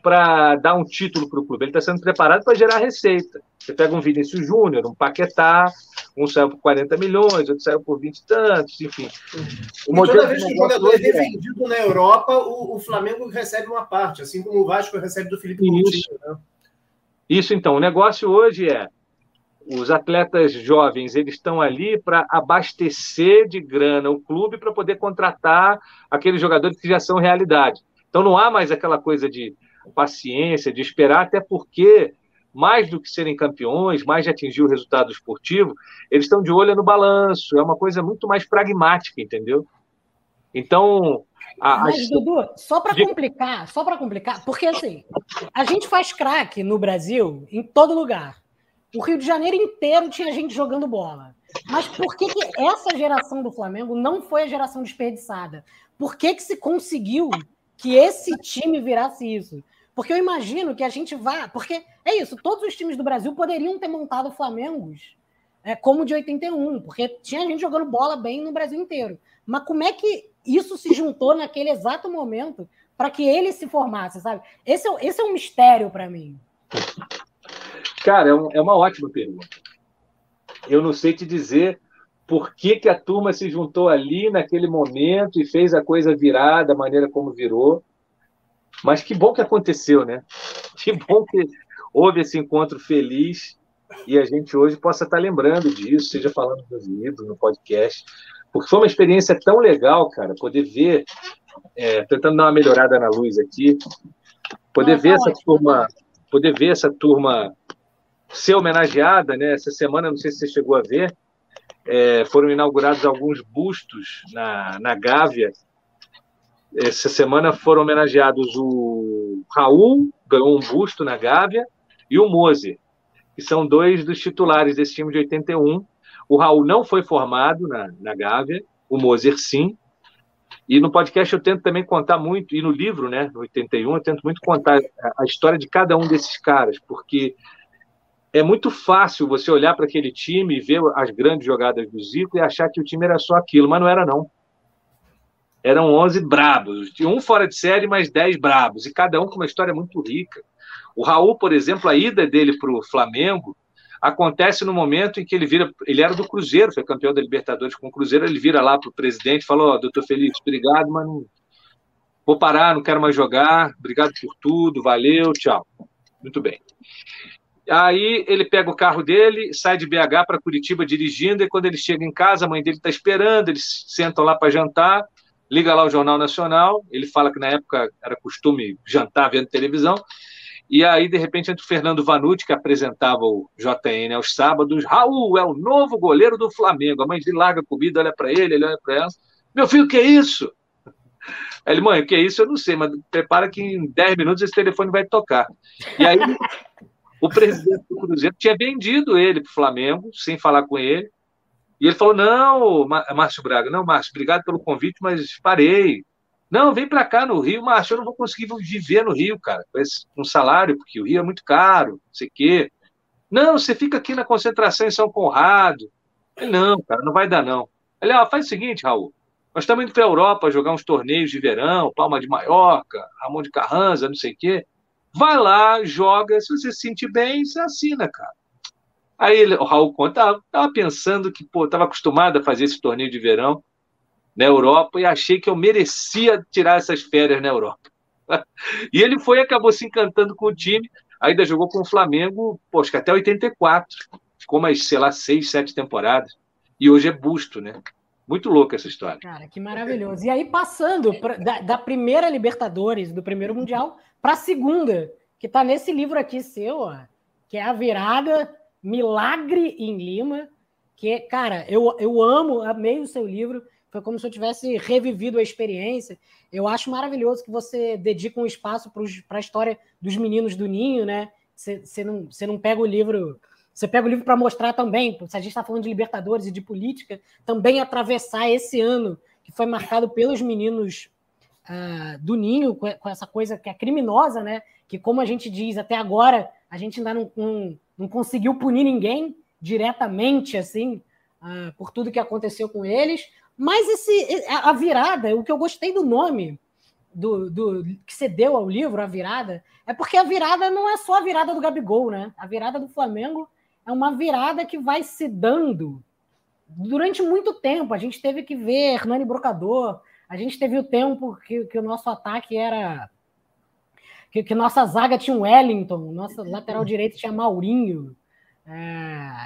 para dar um título para o clube, ele está sendo preparado para gerar receita. Você pega um Vinícius Júnior, um Paquetá, um saiu por 40 milhões, outro saiu por 20 e tantos, enfim. O toda vez que o jogador é vendido na Europa, o, o, Flamengo recebe uma parte, assim como o Vasco recebe do Felipe Coutinho. Né? Isso, então. O negócio hoje é os atletas jovens eles estão ali para abastecer de grana o clube para poder contratar aqueles jogadores que já são realidade. Então não há mais aquela coisa de paciência, de esperar, até porque mais do que serem campeões, mais de atingir o resultado esportivo, eles estão de olho no balanço, é uma coisa muito mais pragmática, entendeu? Então, a, Mas, a... Dudu, só para complicar, só para complicar, porque assim, a gente faz craque no Brasil em todo lugar. O Rio de Janeiro inteiro tinha gente jogando bola. Mas por que, que essa geração do Flamengo não foi a geração desperdiçada? Por que, que se conseguiu que esse time virasse isso? Porque eu imagino que a gente vá. Porque é isso, todos os times do Brasil poderiam ter montado Flamengos é, como de 81, porque tinha gente jogando bola bem no Brasil inteiro. Mas como é que isso se juntou naquele exato momento para que ele se formasse, sabe? Esse é, esse é um mistério para mim. Cara, é, um, é uma ótima pergunta. Eu não sei te dizer por que, que a turma se juntou ali naquele momento e fez a coisa virar da maneira como virou. Mas que bom que aconteceu, né? [laughs] Que bom que houve esse encontro feliz e a gente hoje possa estar lembrando disso, seja falando nos livros, no podcast, porque foi uma experiência tão legal, cara, poder ver, é, tentando dar uma melhorada na luz aqui, poder ver essa turma, poder ver essa turma ser homenageada, né? Essa semana, não sei se você chegou a ver, é, foram inaugurados alguns bustos na, na Gávea. Essa semana foram homenageados o Raul, ganhou um busto na Gávea, e o Moser, que são dois dos titulares desse time de 81. O Raul não foi formado na, na Gávea, o Moser sim. E no podcast eu tento também contar muito, e no livro, né, no 81, eu tento muito contar a, a história de cada um desses caras, porque é muito fácil você olhar para aquele time e ver as grandes jogadas do Zico e achar que o time era só aquilo, mas não era não. Eram 11 brabos, um fora de série, mais 10 brabos, e cada um com uma história muito rica. O Raul, por exemplo, a ida dele para o Flamengo acontece no momento em que ele vira, ele era do Cruzeiro, foi campeão da Libertadores com o Cruzeiro, ele vira lá para o presidente e falou, oh, doutor Felipe, obrigado, mas não vou parar, não quero mais jogar, obrigado por tudo, valeu, tchau. Muito bem. Aí ele pega o carro dele, sai de BH para Curitiba dirigindo, e quando ele chega em casa, a mãe dele está esperando, eles sentam lá para jantar, liga lá o Jornal Nacional, ele fala que na época era costume jantar vendo televisão, e aí, de repente, entra o Fernando Vanucci, que apresentava o JN aos sábados, Raul é o novo goleiro do Flamengo, a mãe dele larga a comida, olha para ele, ele olha para ela, meu filho, que é isso? Ele, mãe, o que é isso? Eu não sei, mas prepara que em 10 minutos esse telefone vai tocar. E aí o presidente do Cruzeiro tinha vendido ele para o Flamengo, sem falar com ele. E ele falou: Não, Márcio Braga, não, Márcio, obrigado pelo convite, mas parei. Não, vem para cá no Rio, Márcio, eu não vou conseguir viver no Rio, cara, com esse, um salário, porque o Rio é muito caro, não sei o quê. Não, você fica aqui na concentração em São Conrado. Ele, não, cara, não vai dar, não. Ele, ah, faz o seguinte, Raul, nós estamos indo para a Europa jogar uns torneios de verão, Palma de Maiorca, Ramon de Carranza, não sei o quê. Vai lá, joga, se você se sentir bem, você assina, cara. Aí ele, o Raul conta, estava pensando que, pô, estava acostumado a fazer esse torneio de verão na Europa e achei que eu merecia tirar essas férias na Europa. [laughs] e ele foi e acabou se encantando com o time, ainda jogou com o Flamengo, pô, acho que até 84. Ficou mais, sei lá, seis, sete temporadas. E hoje é busto, né? Muito louca essa história. Cara, que maravilhoso. E aí, passando pra, da, da, primeira Libertadores, do primeiro Mundial, para a segunda, que está nesse livro aqui seu, ó, que é a virada Milagre em Lima. Que, cara, eu, eu amo, amei o seu livro. Foi como se eu tivesse revivido a experiência. Eu acho maravilhoso que você dedica um espaço para a história dos meninos do Ninho, né? Você não, não pega o livro você pega o livro para mostrar também, se a gente está falando de Libertadores e de política, também atravessar esse ano que foi marcado pelos meninos uh, do Ninho, com, essa coisa que é criminosa, né? Que, como a gente diz, até agora a gente ainda não, não, não conseguiu punir ninguém diretamente, assim, uh, por tudo que aconteceu com eles. Mas esse, a virada, o que eu gostei do nome do, do que você deu ao livro, a virada, é porque a virada não é só a virada do Gabigol, né? A virada do Flamengo é uma virada que vai se dando durante muito tempo. A gente teve que ver Hernani Brocador, a gente teve o tempo que, que o nosso ataque era. Que, que nossa zaga tinha um Wellington, nossa lateral direito tinha Maurinho. É,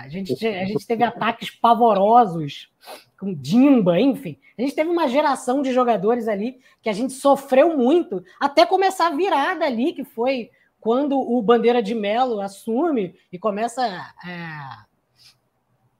a, gente, a gente teve ataques pavorosos com Dimba, enfim. A gente teve uma geração de jogadores ali que a gente sofreu muito até começar a virada ali, que foi quando o Bandeira de Melo assume e começa é,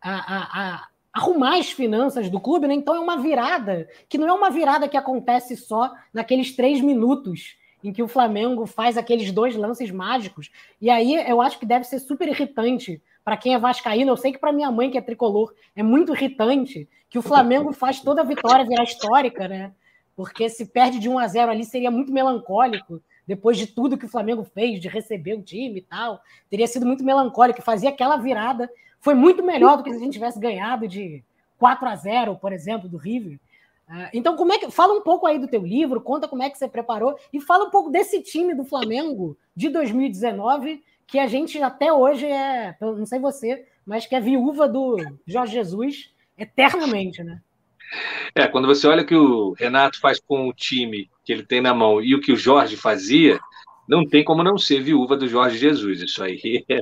a, a, a, arrumar as finanças do clube, né? então é uma virada que não é uma virada que acontece só naqueles três minutos em que o Flamengo faz aqueles dois lances mágicos. E aí eu acho que deve ser super irritante para quem é vascaíno. Eu sei que para minha mãe, que é tricolor, é muito irritante que o Flamengo faz toda a vitória virar histórica, né? Porque se perde de 1 a 0 ali seria muito melancólico depois de tudo que o Flamengo fez, de receber o time e tal, teria sido muito melancólico. Fazer aquela virada foi muito melhor do que se a gente tivesse ganhado de 4 a 0, por exemplo, do River. Ah, então, como é que fala um pouco aí do teu livro, conta como é que você preparou e fala um pouco desse time do Flamengo de 2019 que a gente até hoje é, não sei você, mas que é viúva do Jorge Jesus eternamente, né? É, quando você olha o que o Renato faz com o time que ele tem na mão e o que o Jorge fazia, não tem como não ser viúva do Jorge Jesus. Isso aí [laughs] é,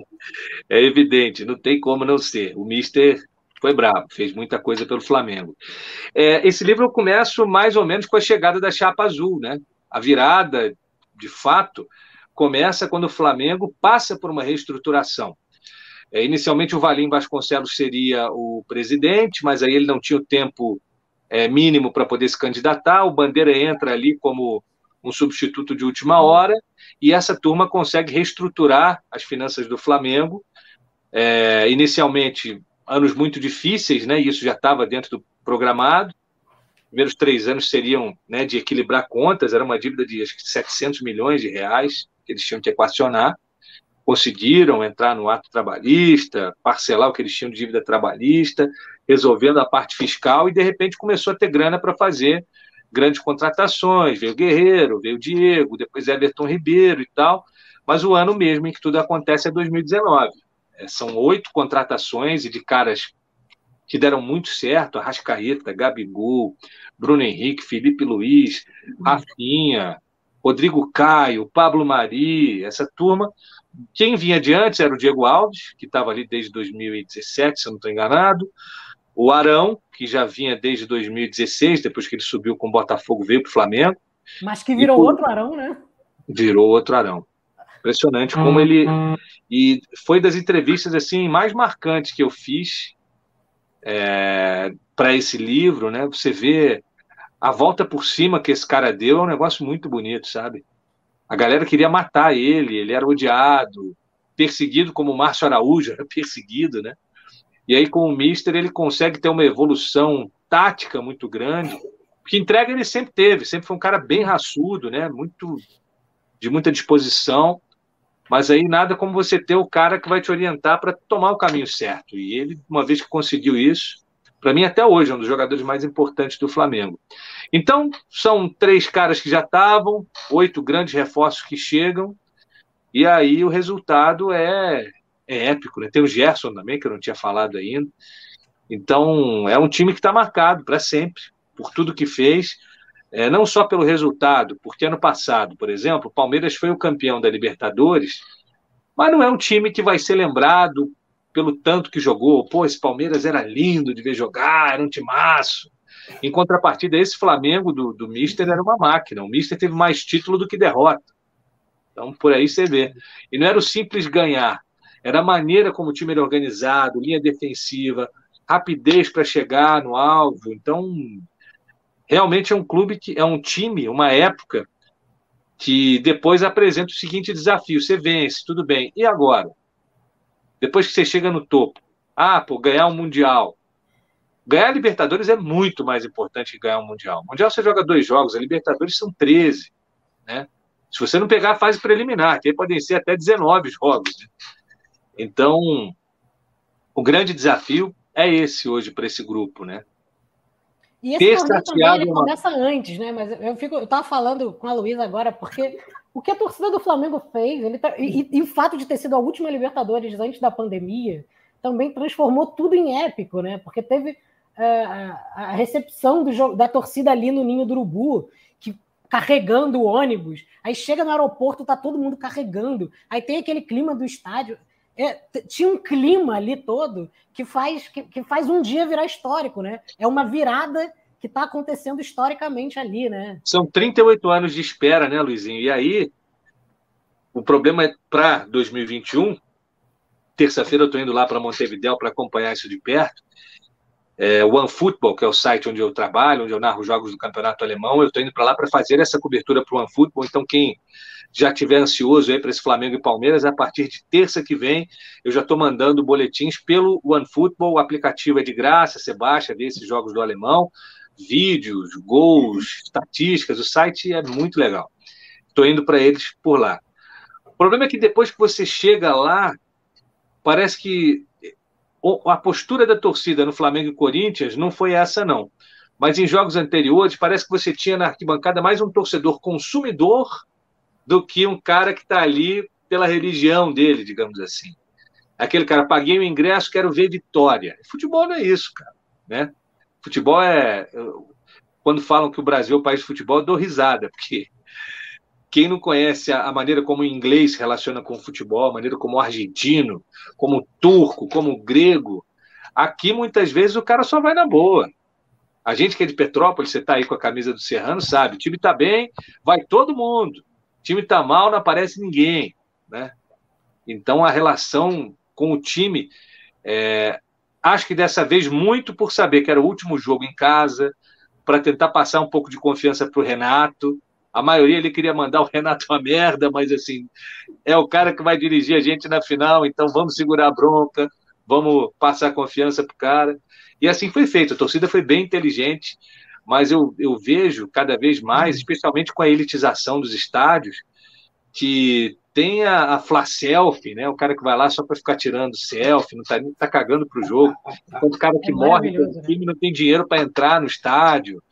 é evidente, não tem como não ser. O Mister foi bravo, fez muita coisa pelo Flamengo. É, esse livro eu começo mais ou menos com a chegada da chapa azul, né? A virada, de fato, começa quando o Flamengo passa por uma reestruturação. É, inicialmente o Valim Vasconcelos seria o presidente, mas aí ele não tinha o tempo é, mínimo para poder se candidatar. O Bandeira entra ali como um substituto de última hora e essa turma consegue reestruturar as finanças do Flamengo. É, inicialmente, anos muito difíceis, né? E isso já estava dentro do programado. Primeiros três anos seriam né, de equilibrar contas, era uma dívida de acho que 700 milhões de reais que eles tinham que equacionar conseguiram entrar no ato trabalhista, parcelar o que eles tinham de dívida trabalhista, resolvendo a parte fiscal e de repente começou a ter grana para fazer grandes contratações. Veio Guerreiro, veio Diego, depois Everton Ribeiro e tal. Mas o ano mesmo em que tudo acontece é 2019. É, são oito contratações e de caras que deram muito certo: Arrascaeta, Gabigol, Bruno Henrique, Felipe Luiz, Rafinha, Rodrigo Caio, Pablo Mari, essa turma quem vinha de antes era o Diego Alves, que estava ali desde 2017, se eu não estou enganado. O Arão, que já vinha desde 2016, depois que ele subiu com o Botafogo, veio para o Flamengo. Mas que virou outro Arão, né? Virou outro Arão. Impressionante como ele. E foi das entrevistas assim mais marcantes que eu fiz é, para esse livro, né? Você vê a volta por cima que esse cara deu é um negócio muito bonito, sabe? A galera queria matar ele, ele era odiado, perseguido como o Márcio Araújo era perseguido, né? E aí com o Mister ele consegue ter uma evolução tática muito grande, que entrega ele sempre teve, sempre foi um cara bem raçudo, né? Muito de muita disposição, mas aí nada como você ter o cara que vai te orientar para tomar o caminho certo. E ele, uma vez que conseguiu isso, para mim até hoje é um dos jogadores mais importantes do Flamengo. Então, são três caras que já estavam, oito grandes reforços que chegam, E aí o resultado é, é épico, né? Tem o Gerson também, que eu não tinha falado ainda. Então, é um time que está marcado para sempre, por tudo que fez, é, não só pelo resultado, porque ano passado, por exemplo, o Palmeiras foi o campeão da Libertadores, mas não é um time que vai ser lembrado pelo tanto que jogou. Pô, esse Palmeiras era lindo de ver jogar, era um timaço. Em contrapartida, esse Flamengo do, do Mister era uma máquina. O Mister teve mais título do que derrota. Então, por aí você vê. E não era o simples ganhar, era a maneira como o time era organizado, linha defensiva, rapidez para chegar no alvo. Então, realmente é um clube que é um time, uma época que depois apresenta o seguinte desafio: você vence, tudo bem. E agora? Depois que você chega no topo, ah, pô, ganhar um mundial. Ganhar a Libertadores é muito mais importante que ganhar um mundial. Mundial você joga dois jogos, a Libertadores são 13, né? Se você não pegar a fase preliminar, que aí podem ser até 19 jogos. Né? Então, o grande desafio é esse hoje para esse grupo, né? E esse torneio também começa antes, né? Mas eu fico, eu estava falando com a Luísa agora, porque o que a torcida do Flamengo fez, ele tá, e, e, o fato de ter sido a última Libertadores antes da pandemia, também transformou tudo em épico, né? Porque teve uh, a recepção do, da torcida ali no Ninho do Urubu, que carregando o ônibus, aí chega no aeroporto, tá todo mundo carregando, aí tem aquele clima do estádio. É, tinha um clima ali todo que faz, que, que, faz um dia virar histórico, né? É uma virada que está acontecendo historicamente ali, né? São 38 anos de espera, né, Luizinho? E aí, o problema é para 2021. Terça-feira eu estou indo lá para Montevideo para acompanhar isso de perto. É, o OneFootball, que é o site onde eu trabalho, onde eu narro jogos do campeonato alemão, eu estou indo para lá para fazer essa cobertura para o OneFootball. Então, quem já estiver ansioso aí para esse Flamengo e Palmeiras, a partir de terça que vem eu já estou mandando boletins pelo OneFootball, o aplicativo é de graça, você baixa, vê esses jogos do alemão, vídeos, gols, estatísticas, o site é muito legal. Estou indo para eles por lá. O problema é que depois que você chega lá, parece que a postura da torcida no Flamengo e Corinthians não foi essa, não. Mas em jogos anteriores, parece que você tinha na arquibancada mais um torcedor consumidor do que um cara que está ali pela religião dele, digamos assim. Aquele cara, paguei o ingresso, quero ver vitória. Futebol não é isso, cara. Né? Futebol é. Quando falam que o Brasil é o país de futebol, eu dou risada, porque quem não conhece a, maneira como o inglês se relaciona com o futebol, a maneira como o argentino, como o turco, como o grego, aqui muitas vezes o cara só vai na boa. A gente que é de Petrópolis, você está aí com a camisa do Serrano, sabe? O time está bem, vai todo mundo. O time está mal, não aparece ninguém, né? Então a relação com o time, é, acho que dessa vez muito por saber que era o último jogo em casa, para tentar passar um pouco de confiança para o Renato. A maioria ele queria mandar o Renato a merda, mas assim, é o cara que vai dirigir a gente na final, então vamos segurar a bronca, vamos passar confiança para o cara. E assim foi feito. A torcida foi bem inteligente mas eu, eu vejo cada vez mais, uhum. especialmente com a elitização dos estádios, que tem a, a fla selfie, né? O cara que vai lá só para ficar tirando selfie, não está tá cagando para o jogo. Enquanto o cara que é morre pelo né? time não tem dinheiro para entrar no estádio.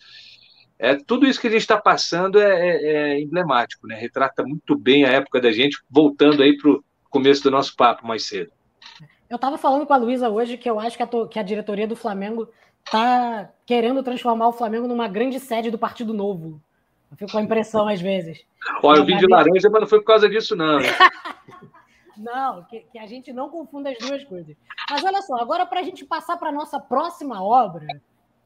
É, tudo isso que a gente está passando é, é, é, emblemático, né? Retrata muito bem a época da gente, voltando aí para o começo do nosso papo mais cedo. Eu estava falando com a Luísa hoje que eu acho que a, que a diretoria do Flamengo tá querendo transformar o Flamengo numa grande sede do Partido Novo. Eu fico com a impressão às vezes. Olha, eu vim de laranja, mas não foi por causa disso, não. [laughs] não, que, que, a gente não confunda as duas coisas. Mas olha só, agora para a gente passar para a nossa próxima obra,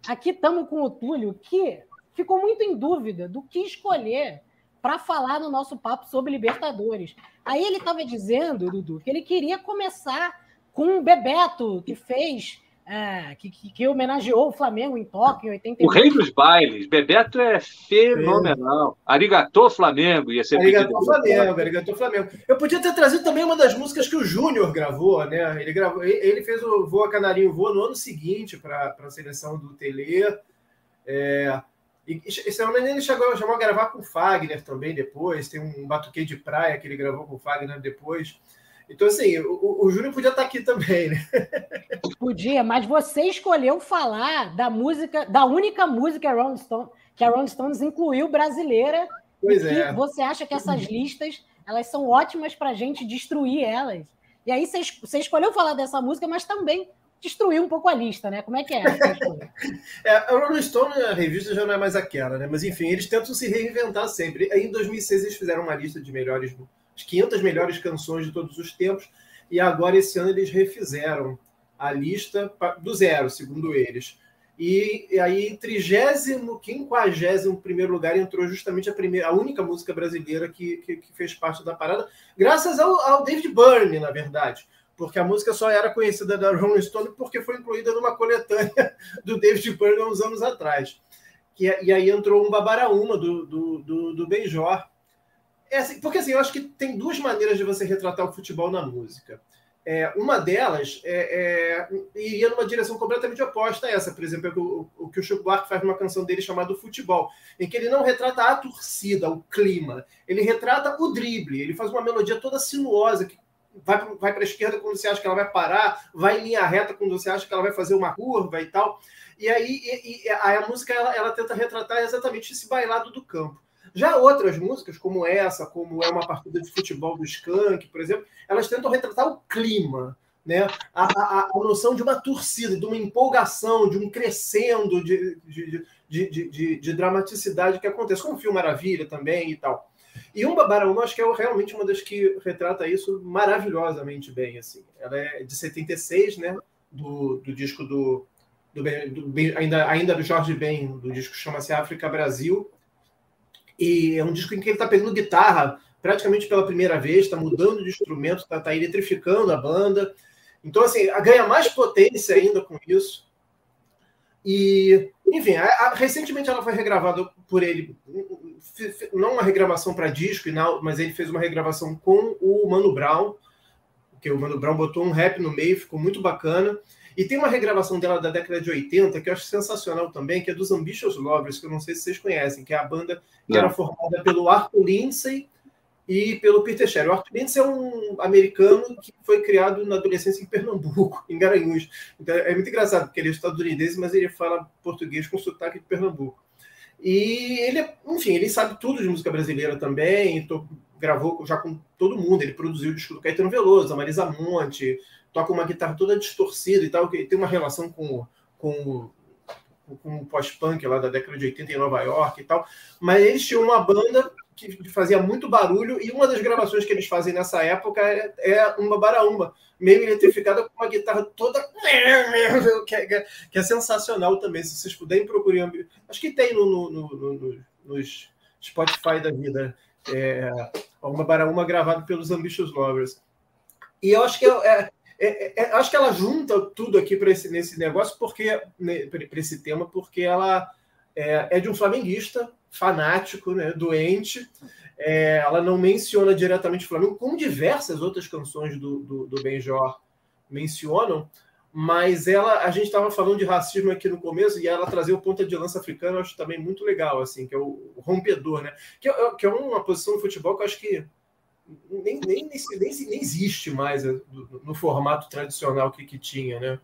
aqui estamos com o Túlio, que ficou muito em dúvida do que escolher para falar no nosso papo sobre Libertadores. Aí ele estava dizendo, Dudu, que ele queria começar com o Bebeto, que fez é, que, que, que, homenageou o Flamengo em Tóquio em 88. O rei dos bailes, Bebeto é fenomenal. É. Arigatô Flamengo ia ser Arigatô Flamengo, Arigatô Flamengo. Eu podia ter trazido também uma das músicas que o Júnior gravou, né? Ele, gravou, ele fez o Voa Canarinho Voa no ano seguinte para a seleção do Tele. É, e, esse ano ele chegou, chamou a gravar com o Fagner também depois. Tem um batuque de praia que ele gravou com o Fagner depois. Então, assim, o, o Júnior podia estar aqui também, né? Podia, mas você escolheu falar da música, da única música Rolling Stone, que a Rolling Stones incluiu brasileira. Pois é. Você acha que essas listas elas são ótimas para a gente destruir elas. E aí você, você escolheu falar dessa música, mas também destruir um pouco a lista, né? Como é que é? [laughs] é a Rolling Stone, a revista já não é mais aquela, né? Mas enfim, eles tentam se reinventar sempre. Aí em 2006 eles fizeram uma lista de melhores, as 500 melhores canções de todos os tempos, e agora esse ano eles refizeram a lista do zero, segundo eles. E, aí, em trigésimo, quinquagésimo primeiro lugar, entrou justamente a primeira, a única música brasileira que, que, que fez parte da parada, graças ao, ao, David Byrne, na verdade, porque a música só era conhecida da Rolling Stone porque foi incluída numa coletânea [laughs] do David Byrne uns anos atrás. Que, e aí entrou um Babaraúma do, do, do, do Benjor. É assim, porque assim, eu acho que tem duas maneiras de você retratar o futebol na música. É, uma delas é, é, iria numa direção completamente oposta a essa, por exemplo, é o, o, que o Chico Buarque faz numa canção dele chamada Futebol, em que ele não retrata a torcida, o clima, ele retrata o drible, ele faz uma melodia toda sinuosa, que vai, vai para a esquerda quando você acha que ela vai parar, vai em linha reta quando você acha que ela vai fazer uma curva e tal. E aí, e, e, a, a música ela, ela tenta retratar exatamente esse bailado do campo. Já outras músicas, como essa, como é uma partida de futebol do Skank, por exemplo, elas tentam retratar o clima, né? a, a, a noção de uma torcida, de uma empolgação, de um crescendo de, de, de, de, de dramaticidade que acontece, como o filme Maravilha também e tal. E um Babaraúma, acho que é realmente uma das que retrata isso maravilhosamente bem. Assim. Ela é de 76, né? Do, do disco do, do, do, ainda, ainda do Jorge Ben, do disco chama-se África Brasil. E é um disco em que ele está pegando guitarra praticamente pela primeira vez, está mudando de instrumento, está tá eletrificando a banda. Então, assim, ganha mais potência ainda com isso. E, enfim, a, a, recentemente ela foi regravada por ele, não uma regravação para disco, mas ele fez uma regravação com o Mano Brown, que o Mano Brown botou um rap no meio, ficou muito bacana. E tem uma regravação dela da década de 80 que eu acho sensacional também, que é dos Ambitious Lovers, que eu não sei se vocês conhecem, que é a banda que não. era formada pelo Arthur Lindsay e pelo Peter Sherry. O Arthur Lindsay é um americano que foi criado na adolescência em Pernambuco, [laughs] em Garanhuns. Então é muito engraçado, porque ele é estadunidense, mas ele fala português com sotaque de Pernambuco. E ele, enfim, ele sabe tudo de música brasileira também, tô, gravou já com todo mundo. Ele produziu o disco do Caetano Veloso, a Marisa Monte, toca uma guitarra toda distorcida e tal, que tem uma relação com, com, com o pós-punk lá da década de 80 em Nova York e tal. Mas eles tinham uma banda que fazia muito barulho, e uma das gravações que eles fazem nessa época é, é uma baraúma, meio eletrificada com uma guitarra toda. [laughs] Que é, que é sensacional também. Se vocês puderem, procurem. Acho que tem no, no, no, no Spotify da vida. É, uma baraúma gravada pelos Ambitious Lovers. E eu acho que é, é é, é, acho que ela junta tudo aqui para esse nesse negócio porque né, para esse tema porque ela é, é, de um flamenguista fanático, né, doente. É, ela não menciona diretamente o Flamengo, como diversas outras canções do, do, do Benjor mencionam, mas ela, a gente estava falando de racismo aqui no começo e ela trazer o ponta de lança africano, eu acho também muito legal, assim, que é o, o rompedor, né? Que é, que é uma posição no futebol que eu acho que nem, nem, nem, nem, existe mais no, no formato tradicional que, que tinha, né?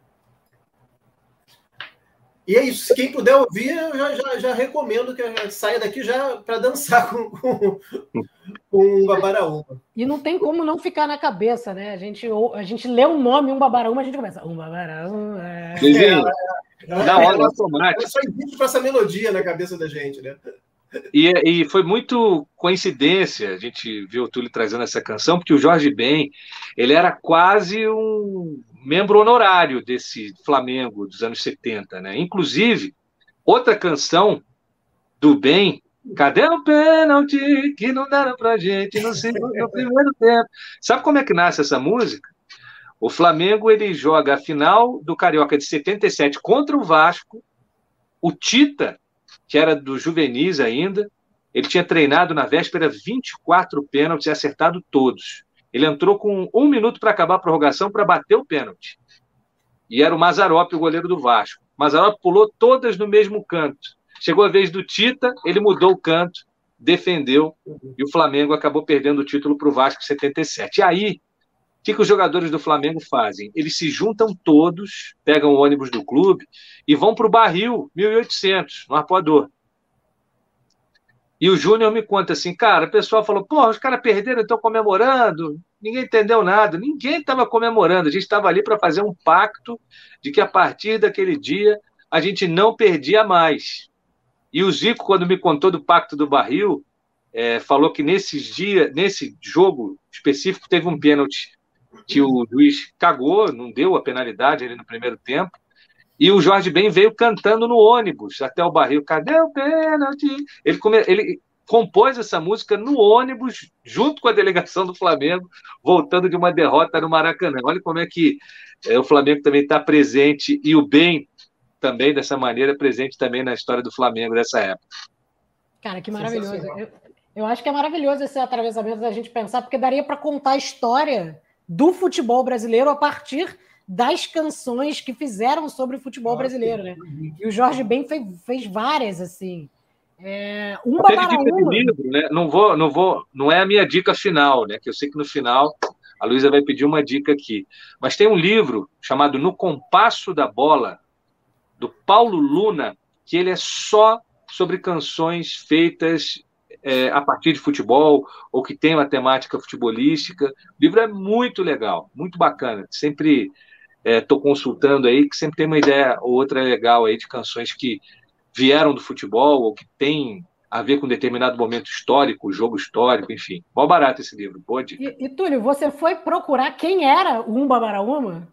E é isso. Quem puder ouvir, eu já, já, já recomendo que saia daqui já para dançar com, com, com um babaraúma. E não tem como não ficar na cabeça, né? A gente, a gente lê um nome, um babaraúma, a gente começa. Um babaraúma. É, é, é, na hora, automático. Só existe para essa melodia na cabeça da gente, né? E, e, foi muito coincidência, a gente viu o Túlio trazendo essa canção, porque o Jorge Ben, ele era quase um membro honorário desse Flamengo dos anos 70, né? Inclusive, outra canção do Ben, Cadê o pênalti que não deram pra gente no, no primeiro tempo? Sabe como é que nasce essa música? O Flamengo ele joga a final do Carioca de 77 contra o Vasco. O Tita que era do juvenis ainda. Ele tinha treinado na véspera 24 pênaltis e acertado todos. Ele entrou com um minuto para acabar a prorrogação para bater o pênalti. E era o Mazarop, o goleiro do Vasco. Mazarop pulou todas no mesmo canto. Chegou a vez do Tita, ele mudou o canto, defendeu, e o Flamengo acabou perdendo o título para o Vasco em 77. E aí, o que, que os jogadores do Flamengo fazem? Eles se juntam todos, pegam o ônibus do clube e vão para o barril 1800, no arpoador. E o Júnior me conta assim, cara, o pessoal falou, porra, os caras perderam, estão comemorando. Ninguém entendeu nada, ninguém estava comemorando. A gente estava ali para fazer um pacto de que a partir daquele dia a gente não perdia mais. E o Zico, quando me contou do pacto do barril, é, falou que nesses dias, nesse jogo específico, teve um pênalti que o juiz cagou, não deu a penalidade ali no primeiro tempo. E o Jorge Ben veio cantando no ônibus até o barril. Cadê o pênalti? Ele, come... ele compôs essa música no ônibus, junto com a delegação do Flamengo, voltando de uma derrota no Maracanã. Olha como é que é, o Flamengo também está presente e o bem também dessa maneira presente também na história do Flamengo dessa época. Cara, que maravilhoso. Eu, eu acho que é maravilhoso esse atravessamento da gente pensar, porque daria para contar a história do futebol brasileiro a partir das canções que fizeram sobre o futebol brasileiro, né? E o Jorge Ben fez, fez várias, assim. É, um dica livro, né? Não vou, não vou, não é a minha dica final, né? Que eu sei que no final a Luísa vai pedir uma dica aqui. Mas tem um livro chamado No Compasso da Bola, do Paulo Luna, que ele é só sobre canções feitas é, a partir de futebol ou que tem uma temática futebolística. O livro é muito legal, muito bacana. Sempre estou é, consultando aí, que sempre tem uma ideia ou outra legal aí de canções que vieram do futebol ou que tem a ver com determinado momento histórico, jogo histórico, enfim. Mó barato esse livro, pode. E, e Túlio, você foi procurar quem era o Umba Baraúma?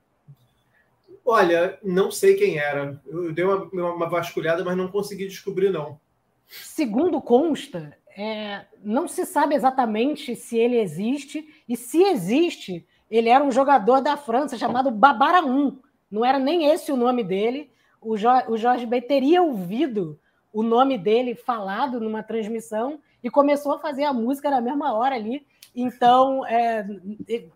Olha, não sei quem era. Eu dei uma, uma vasculhada, mas não consegui descobrir, não. Segundo consta, é, não se sabe exatamente se ele existe, e se existe, ele era um jogador da França chamado Babaraum. Não era nem esse o nome dele, o, jo o Jorge Ben teria ouvido o nome dele falado numa transmissão e começou a fazer a música na mesma hora ali. Então, é,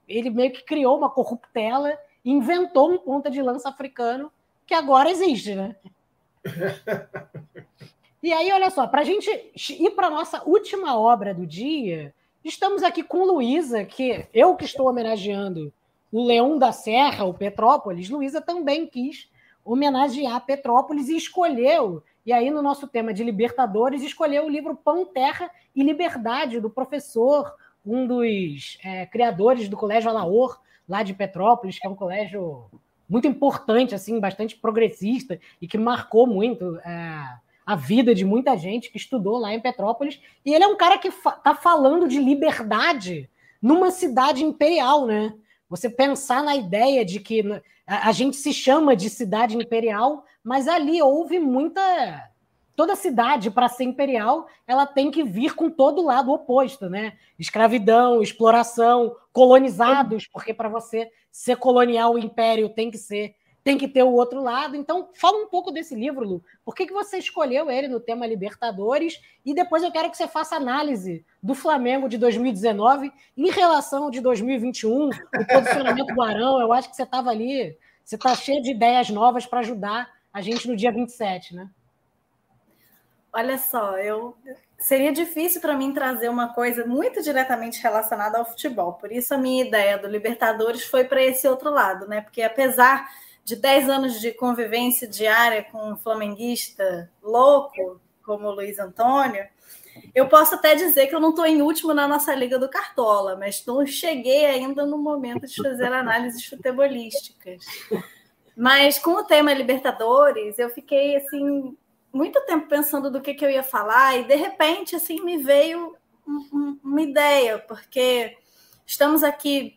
ele meio que criou uma corruptela inventou um ponta de lança africano que agora existe, né? [laughs] e aí, olha só, para a gente ir para nossa última obra do dia, estamos aqui com Luísa, que eu que estou homenageando o Leão da Serra, o Petrópolis, Luísa também quis homenagear Petrópolis e escolheu, e aí no nosso tema de Libertadores, escolheu o livro Pão, Terra e Liberdade, do professor, um dos é, criadores do Colégio Alaor, lá de Petrópolis, que é um colégio muito importante, assim, bastante progressista e que marcou muito é, a vida de muita gente que estudou lá em Petrópolis. E ele é um cara que fa falando de liberdade numa cidade imperial, né? Você pensar na ideia de que a, gente se chama de cidade imperial, mas ali houve muita. Toda cidade, para ser imperial, ela tem que vir com todo o lado oposto, né? Escravidão, exploração, colonizados, porque para você ser colonial, o império tem que ser tem que ter o outro lado. Então, fala um pouco desse livro, Lu. Por que, que você escolheu ele no tema Libertadores? E depois eu quero que você faça análise do Flamengo de 2019 em relação ao de 2021, o posicionamento do Arão. Eu acho que você estava ali, você está cheio de ideias novas para ajudar a gente no dia 27, né? Olha só, eu seria difícil para mim trazer uma coisa muito diretamente relacionada ao futebol. Por isso a minha ideia do Libertadores foi para esse outro lado, né? Porque apesar de 10 anos de convivência diária com um flamenguista louco, como o Luiz Antônio, eu posso até dizer que eu não estou em último na nossa Liga do Cartola, mas não cheguei ainda no momento de fazer análises futebolísticas. Mas com o tema Libertadores, eu fiquei assim muito tempo pensando do que, que eu ia falar e de repente assim me veio um, um, uma ideia, porque estamos aqui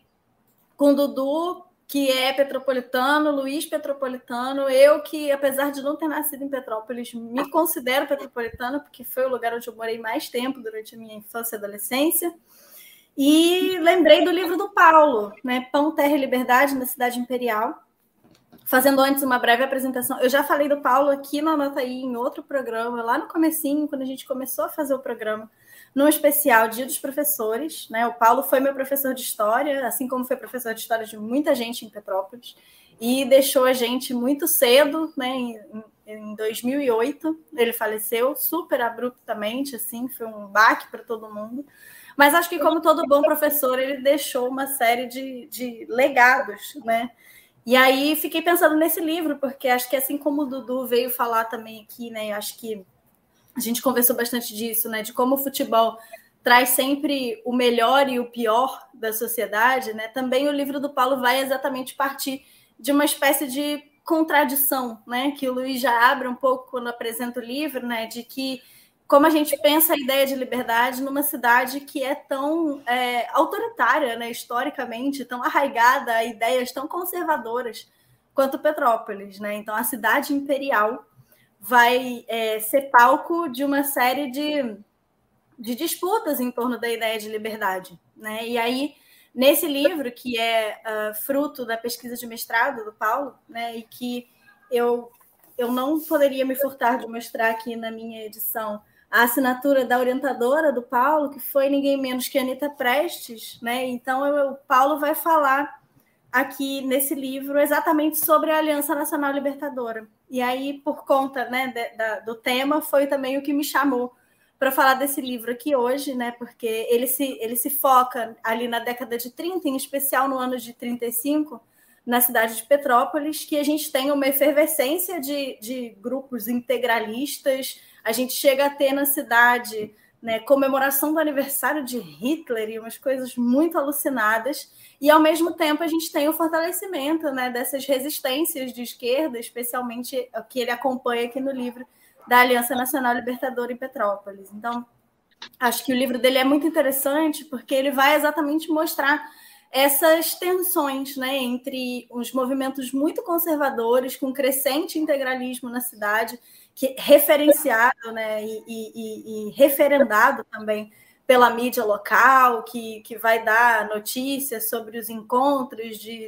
com o Dudu que é petropolitano, Luiz Petropolitano, eu que, apesar de não ter nascido em Petrópolis, me considero petropolitana, porque foi o lugar onde eu morei mais tempo durante a minha infância e adolescência. E lembrei do livro do Paulo, né? Pão, Terra e Liberdade na Cidade Imperial. Fazendo antes uma breve apresentação. Eu já falei do Paulo aqui na Nota aí em outro programa, lá no comecinho, quando a gente começou a fazer o programa no especial Dia dos Professores. Né? O Paulo foi meu professor de história, assim como foi professor de história de muita gente em Petrópolis, e deixou a gente muito cedo, né? em, em 2008. Ele faleceu super abruptamente, assim, foi um baque para todo mundo. Mas acho que, como todo bom professor, ele deixou uma série de, de legados, né? E aí fiquei pensando nesse livro, porque acho que assim como o Dudu veio falar também aqui, né? Acho que a gente conversou bastante disso, né? De como o futebol traz sempre o melhor e o pior da sociedade, né? Também o livro do Paulo vai exatamente partir de uma espécie de contradição, né? Que o Luiz já abre um pouco quando apresenta o livro, né? De que como a gente pensa a ideia de liberdade numa cidade que é tão é, autoritária, né, historicamente, tão arraigada a ideias tão conservadoras quanto Petrópolis. Né? Então, a cidade imperial vai é, ser palco de uma série de, de disputas em torno da ideia de liberdade. Né? E aí, nesse livro, que é uh, fruto da pesquisa de mestrado do Paulo, né, e que eu, eu não poderia me furtar de mostrar aqui na minha edição a assinatura da orientadora do Paulo, que foi ninguém menos que Anitta Prestes, né? Então eu, o Paulo vai falar aqui nesse livro exatamente sobre a Aliança Nacional Libertadora. E aí, por conta né, de, da, do tema, foi também o que me chamou para falar desse livro aqui hoje, né? Porque ele se, ele se foca ali na década de 30, em especial no ano de 35, na cidade de Petrópolis, que a gente tem uma efervescência de, de grupos integralistas a gente chega a ter na cidade né, comemoração do aniversário de Hitler e umas coisas muito alucinadas. E, ao mesmo tempo, a gente tem o fortalecimento né, dessas resistências de esquerda, especialmente o que ele acompanha aqui no livro da Aliança Nacional Libertadora em Petrópolis. Então, acho que o livro dele é muito interessante porque ele vai exatamente mostrar essas tensões né, entre os movimentos muito conservadores, com crescente integralismo na cidade, que, referenciado né, e, e, e, referendado também pela mídia local, que, que vai dar notícias sobre os encontros de,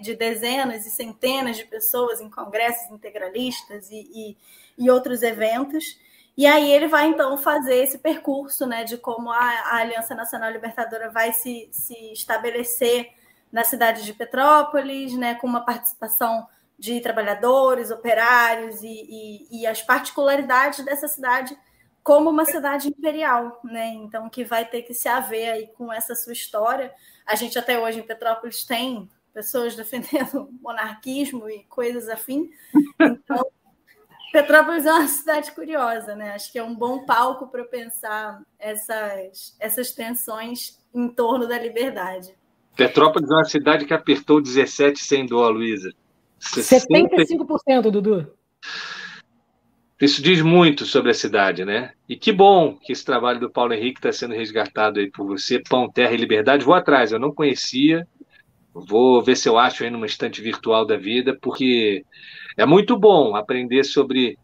de dezenas e centenas de pessoas em congressos integralistas e, e, e outros eventos. E aí ele vai então fazer esse percurso né, de como a, a Aliança Nacional Libertadora vai se, se estabelecer na cidade de Petrópolis, né, com uma participação de trabalhadores, operários e, e, e, as particularidades dessa cidade como uma cidade imperial, né? Então que vai ter que se haver aí com essa sua história. A gente até hoje em Petrópolis tem pessoas [laughs] defendendo monarquismo e coisas afim. Então Petrópolis é uma cidade curiosa, né? Acho que é um bom palco para pensar essas, essas tensões em torno da liberdade. Petrópolis é uma cidade que apertou 17 sem dó, Luísa. 75%, Dudu. Isso diz muito sobre a cidade, né? E que bom que esse trabalho do Paulo Henrique está sendo resgatado aí por você. Pão, Terra e Liberdade. Vou atrás, eu não conhecia. Vou ver se eu acho aí numa estante virtual da vida, porque é muito bom aprender sobre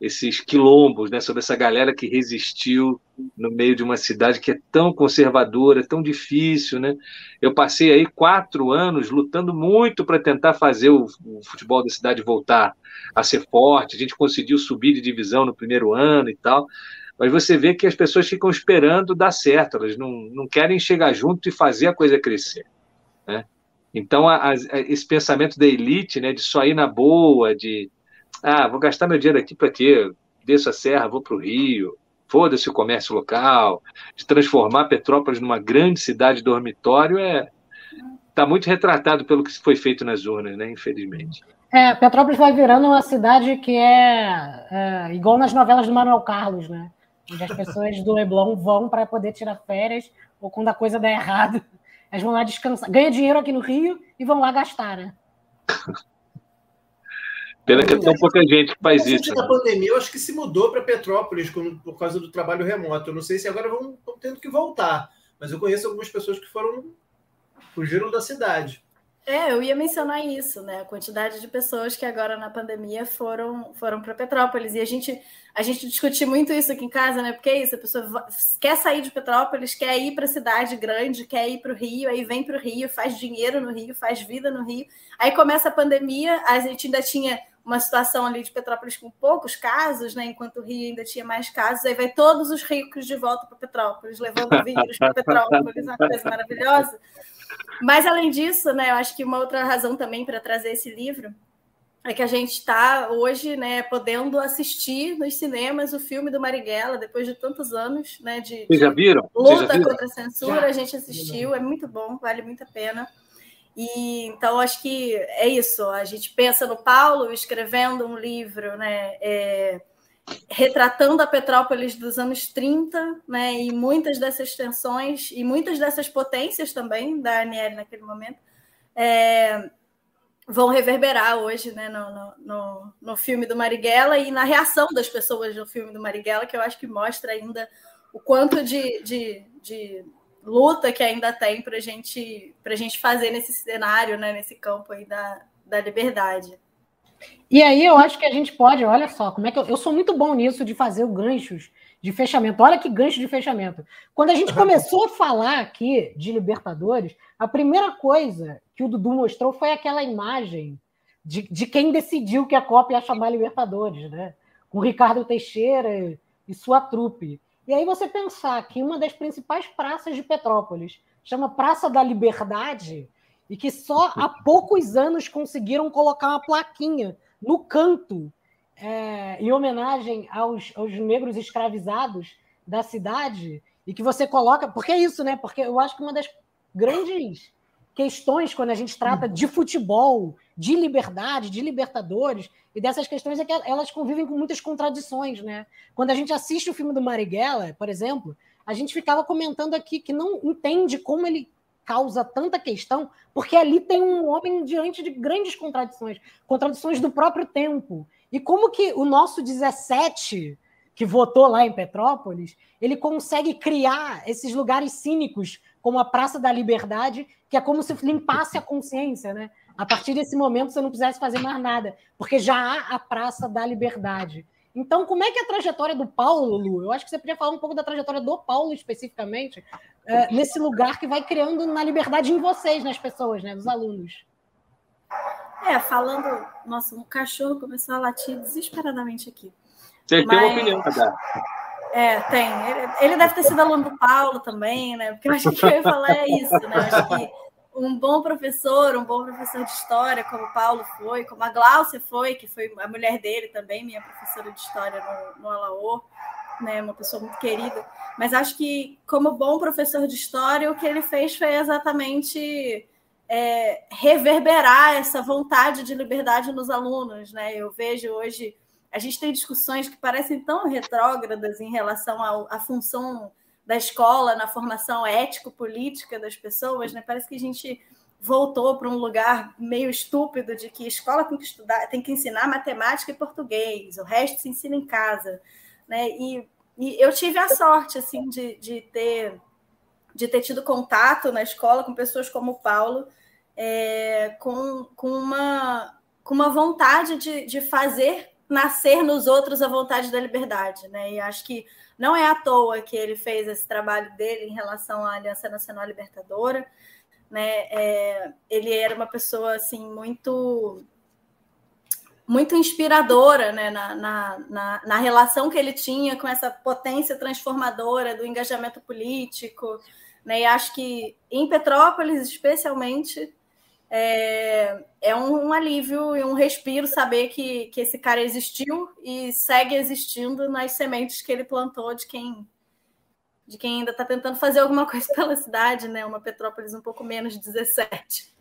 esses quilombos, né, sobre essa galera que resistiu no meio de uma cidade que é tão conservadora, tão difícil, né? Eu passei aí quatro anos lutando muito para tentar fazer o, o, futebol da cidade voltar a ser forte. A gente conseguiu subir de divisão no primeiro ano e tal, mas você vê que as pessoas ficam esperando dar certo, elas não, não querem chegar junto e fazer a coisa crescer, né? Então, a, a, esse pensamento da elite, né, de só ir na boa, de ah, vou gastar meu dinheiro aqui para quê? Desço a serra, vou para o Rio, foda-se o comércio local, de transformar Petrópolis numa grande cidade dormitório é está muito retratado pelo que foi feito nas urnas, né? Infelizmente. É, Petrópolis vai virando uma cidade que é, é igual nas novelas do Manuel Carlos, né? Onde as pessoas do Leblon vão para poder tirar férias ou quando a coisa der errado, elas vão lá descansar. Ganha dinheiro aqui no Rio e vão lá gastar, né? [laughs] Pena que é tão pouca gente que faz isso. Na né? pandemia, eu acho que se mudou para Petrópolis por causa do trabalho remoto. Eu não sei se agora vão, vão tendo que voltar, mas eu conheço algumas pessoas que foram fugiram da cidade. É, eu ia mencionar isso, né? A quantidade de pessoas que agora na pandemia foram foram para Petrópolis e a gente a gente discute muito isso aqui em casa, né? Porque é isso, a pessoa quer sair de Petrópolis, quer ir para a cidade grande, quer ir para o Rio, aí vem para o Rio, faz dinheiro no Rio, faz vida no Rio. Aí começa a pandemia, a gente ainda tinha uma situação ali de Petrópolis com poucos casos, né? Enquanto o Rio ainda tinha mais casos, aí vai todos os ricos de volta para Petrópolis, levando o vírus para Petrópolis, uma coisa maravilhosa. Mas além disso, né, eu acho que uma outra razão também para trazer esse livro é que a gente está hoje, né, podendo assistir nos cinemas o filme do Marighella depois de tantos anos, né, de, Vocês já viram? luta já viram? contra a censura. Já. A gente assistiu, é muito bom, vale muito a pena. E então acho que é isso. A gente pensa no Paulo escrevendo um livro, né? É, retratando a Petrópolis dos anos 30, né, e muitas dessas tensões e muitas dessas potências também da Aniele naquele momento é, vão reverberar hoje né, no, no, no, filme do Marighella e na reação das pessoas no filme do Marighella, que eu acho que mostra ainda o quanto de, de, de luta que ainda tem para gente, a gente fazer nesse cenário, né, nesse campo aí da, da liberdade. E aí eu acho que a gente pode, olha só, como é que eu, eu sou muito bom nisso de fazer ganchos de fechamento. Olha que gancho de fechamento. Quando a gente começou a falar aqui de Libertadores, a primeira coisa que o Dudu mostrou foi aquela imagem de, de quem decidiu que a Copa ia chamar Libertadores, né? Com Ricardo Teixeira e sua trupe. E aí você pensar que uma das principais praças de Petrópolis chama Praça da Liberdade e que só há [laughs] poucos anos conseguiram colocar uma plaquinha no canto é, em homenagem aos, aos negros escravizados da cidade e que você coloca. Porque é isso, né? Porque eu acho que uma das grandes questões quando a gente trata de futebol, de liberdade, de libertadores e dessas questões é que elas convivem com muitas contradições, né? Quando a gente assiste o filme do Marighella, por exemplo, a gente ficava comentando aqui que não entende como ele causa tanta questão, porque ali tem um homem diante de grandes contradições, contradições do próprio tempo. E como que o nosso 17, que votou lá em Petrópolis, ele consegue criar esses lugares cínicos, como a Praça da Liberdade, que é como se limpasse a consciência, né? A partir desse momento você não quisesse fazer mais nada, porque já há a Praça da Liberdade. Então, como é que é a trajetória do Paulo, Lu? Eu acho que você podia falar um pouco da trajetória do Paulo especificamente, é, nesse lugar que vai criando na liberdade em vocês, nas pessoas, né, nos alunos. É, falando. Nossa, um cachorro começou a latir desesperadamente aqui. Você Mas... tem uma opinião dar. É, tem. Ele, deve ter sido aluno do Paulo também, né? Porque eu acho que eu ia falar é isso, né? Eu acho que um bom professor, um bom professor de história, como o Paulo foi, como a Gláucia foi, que foi a mulher dele também, minha professora de história no, no Alaô, né? Uma pessoa muito querida. Mas acho que, como bom professor de história, o que ele fez foi exatamente é, reverberar essa vontade de liberdade nos alunos. Né? Eu vejo hoje, a gente tem discussões que parecem tão retrógradas em relação à função da escola na formação ético-política das pessoas, né? parece que a gente voltou para um lugar meio estúpido de que escola tem que estudar, tem que ensinar matemática e português, o resto se ensina em casa, né? E, e eu tive a sorte assim de, de ter de ter tido contato na escola com pessoas como o Paulo, é, com, com, uma, com uma vontade de, de fazer nascer nos outros a vontade da liberdade. Né? E acho que não é à toa que ele fez esse trabalho dele em relação à Aliança Nacional Libertadora. Né? É, ele era uma pessoa assim muito muito inspiradora né? na, na, na, na, relação que ele tinha com essa potência transformadora do engajamento político. Né? E acho que em Petrópolis, especialmente, é, é um, um, alívio e um respiro saber que, que esse cara existiu e segue existindo nas sementes que ele plantou de quem de quem ainda está tentando fazer alguma coisa pela cidade, né? Uma Petrópolis um pouco menos de 17.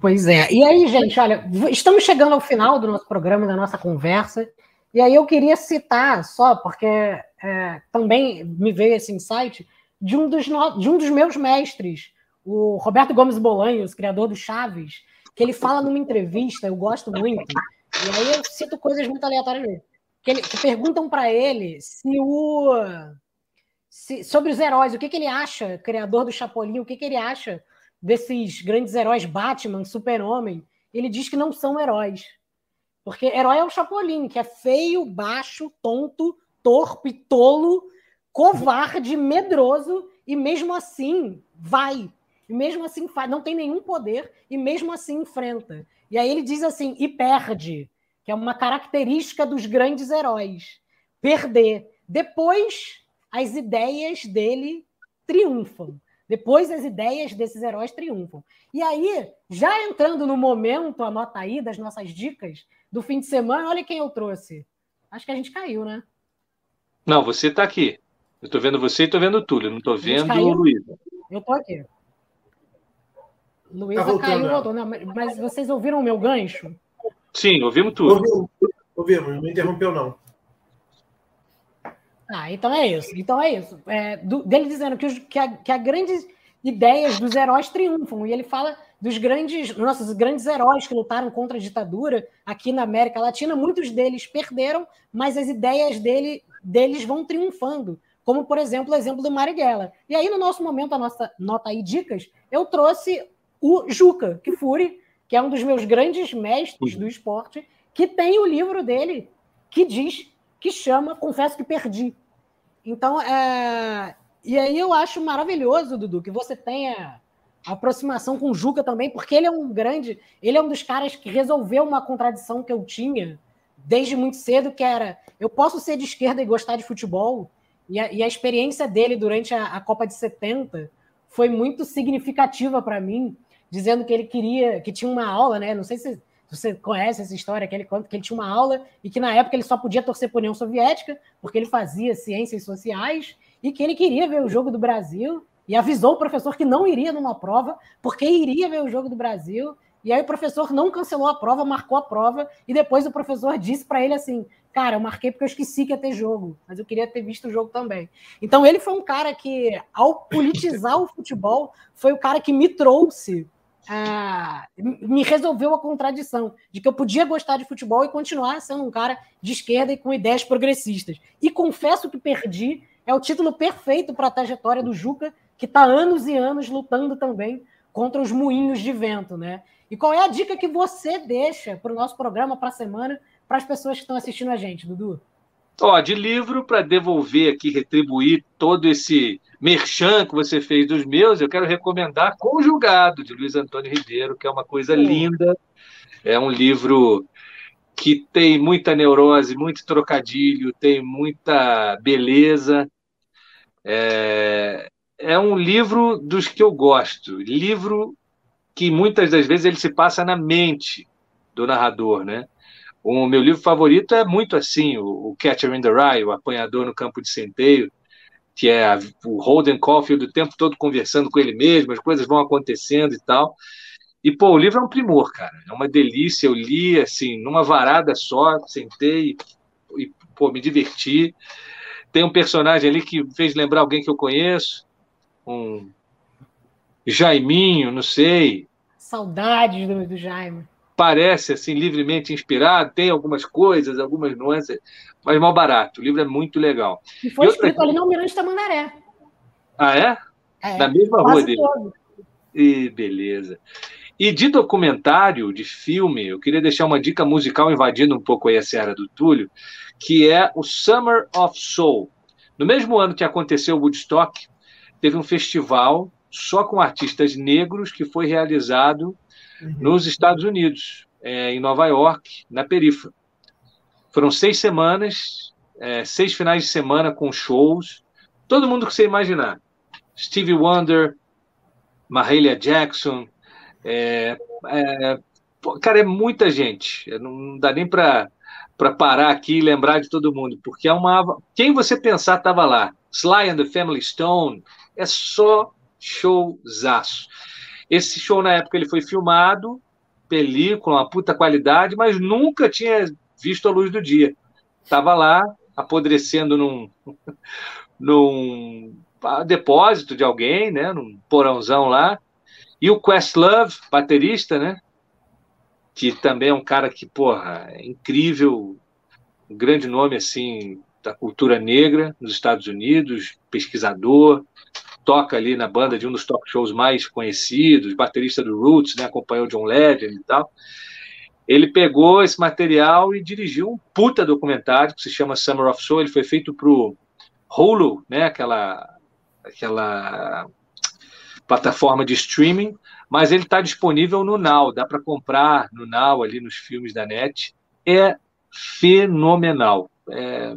Pois é. E aí, gente, olha, estamos chegando ao final do nosso programa, da nossa conversa. E aí eu queria citar só, porque é, também me veio esse insight de um dos, de um dos meus mestres, o Roberto Gomes Bolanhos, criador do Chaves, que ele fala numa entrevista, eu gosto muito, e aí eu cito coisas muito aleatórias mesmo, que, ele, que perguntam para ele se o se, sobre os heróis, o que, que ele acha, criador do Chapolin, o que, que ele acha desses grandes heróis Batman, Super-Homem. Ele diz que não são heróis. Porque herói é o Chapolin, que é feio, baixo, tonto, torpe, tolo, covarde, medroso, e mesmo assim vai. E mesmo assim não tem nenhum poder e mesmo assim enfrenta. E aí ele diz assim, e perde, que é uma característica dos grandes heróis. Perder. Depois, as ideias dele triunfam. Depois, as ideias desses heróis triunfam. E aí, já entrando no momento, anota aí das nossas dicas do fim de semana, olha quem eu trouxe. Acho que a gente caiu, né? Não, você está aqui. Eu estou vendo você e estou vendo o Túlio, não estou vendo o Luiz. Eu estou aqui. Luísa tá caiu, voltou. Não, mas vocês ouviram o meu gancho? Sim, ouvimos tudo. Ouvimos, não me interrompeu, não. Ah, então é isso. Então é isso. É, do, dele dizendo que, os, que, a, que a grandes ideias dos heróis triunfam. E ele fala dos grandes, nossos grandes heróis que lutaram contra a ditadura aqui na América Latina. Muitos deles perderam, mas as ideias dele, deles vão triunfando. Como, por exemplo, o exemplo do Marighella. E aí, no nosso momento, a nossa nota aí, dicas, eu trouxe o Juca Kifuri, que é um dos meus grandes mestres do esporte, que tem o livro dele que diz, que chama Confesso que Perdi. Então, é... e aí eu acho maravilhoso, Dudu, que você tenha aproximação com o Juca também, porque ele é um grande, ele é um dos caras que resolveu uma contradição que eu tinha desde muito cedo, que era eu posso ser de esquerda e gostar de futebol, e a, e a experiência dele durante a, a, Copa de 70 foi muito significativa para mim, dizendo que ele queria, que tinha uma aula, né? Não sei se você conhece essa história, que ele conta que ele tinha uma aula e que na época ele só podia torcer por União Soviética, porque ele fazia ciências sociais, e que ele queria ver o jogo do Brasil, e avisou o professor que não iria numa prova, porque iria ver o jogo do Brasil. E aí o professor não cancelou a prova, marcou a prova, e depois o professor disse para ele assim: Cara, eu marquei porque eu esqueci que ia ter jogo, mas eu queria ter visto o jogo também. Então ele foi um cara que, ao politizar o futebol, foi o cara que me trouxe me resolveu a contradição de que eu podia gostar de futebol e continuar sendo um cara de esquerda e com ideias progressistas. E confesso que perdi é o título perfeito para a trajetória do Juca, que está anos e anos lutando também contra os moinhos de vento, né? E qual é a dica que você deixa para o nosso programa para a semana para as pessoas que estão assistindo a gente, Dudu? Ó, de livro para devolver aqui, retribuir todo esse merchan que você fez dos meus, eu quero recomendar Conjugado, de Luiz Antônio Ribeiro, que é uma coisa linda. É um livro que tem muita neurose, muito trocadilho, tem muita beleza. É, é um livro dos que eu gosto. Livro que muitas das vezes ele se passa na mente do narrador, né? O meu livro favorito é muito assim, o, Catcher in the Rye, o apanhador no campo de centeio, que é a, o Holden Caulfield o tempo todo conversando com ele mesmo, as coisas vão acontecendo e tal. E, pô, o livro é um primor, cara. É uma delícia. Eu li, assim, numa varada só, sentei e, e pô, me diverti. Tem um personagem ali que fez lembrar alguém que eu conheço, um Jaiminho, não sei. Saudades do, do Jaime parece assim livremente inspirado, tem algumas coisas, algumas nuances, mas mal barato. O livro é muito legal. E foi e escrito outra... ali no Almirante Tamandaré. Ah, é? é Na mesma rua dele. Todo. E beleza. E de documentário, de filme, eu queria deixar uma dica musical invadindo um pouco aí a Serra do Túlio, que é o Summer of Soul. No mesmo ano que aconteceu o Woodstock, teve um festival só com artistas negros que foi realizado uhum. nos Estados Unidos, é, em Nova York, na Perifa. Foram seis semanas, é, seis finais de semana com shows, todo mundo que você imaginar. Stevie Wonder, Mahalia Jackson, é, é, cara, é muita gente. Não dá nem para para parar aqui e lembrar de todo mundo, porque é uma. Quem você pensar estava lá. Sly and the Family Stone é só showzaço. Esse show, na época, ele foi filmado, película, uma puta qualidade, mas nunca tinha visto a luz do dia. Estava lá, apodrecendo num, [laughs] num depósito de alguém, né, num porãozão lá. E o Questlove, baterista, né, que também é um cara que, porra, é incrível, um grande nome, assim, da cultura negra nos Estados Unidos, pesquisador, toca ali na banda de um dos talk shows mais conhecidos, baterista do Roots, né, acompanhou John Legend e tal. Ele pegou esse material e dirigiu um puta documentário que se chama Summer of Soul. Ele foi feito para o Hulu, né, aquela, aquela plataforma de streaming, mas ele está disponível no Now, dá para comprar no Now, ali nos filmes da net. É fenomenal. É,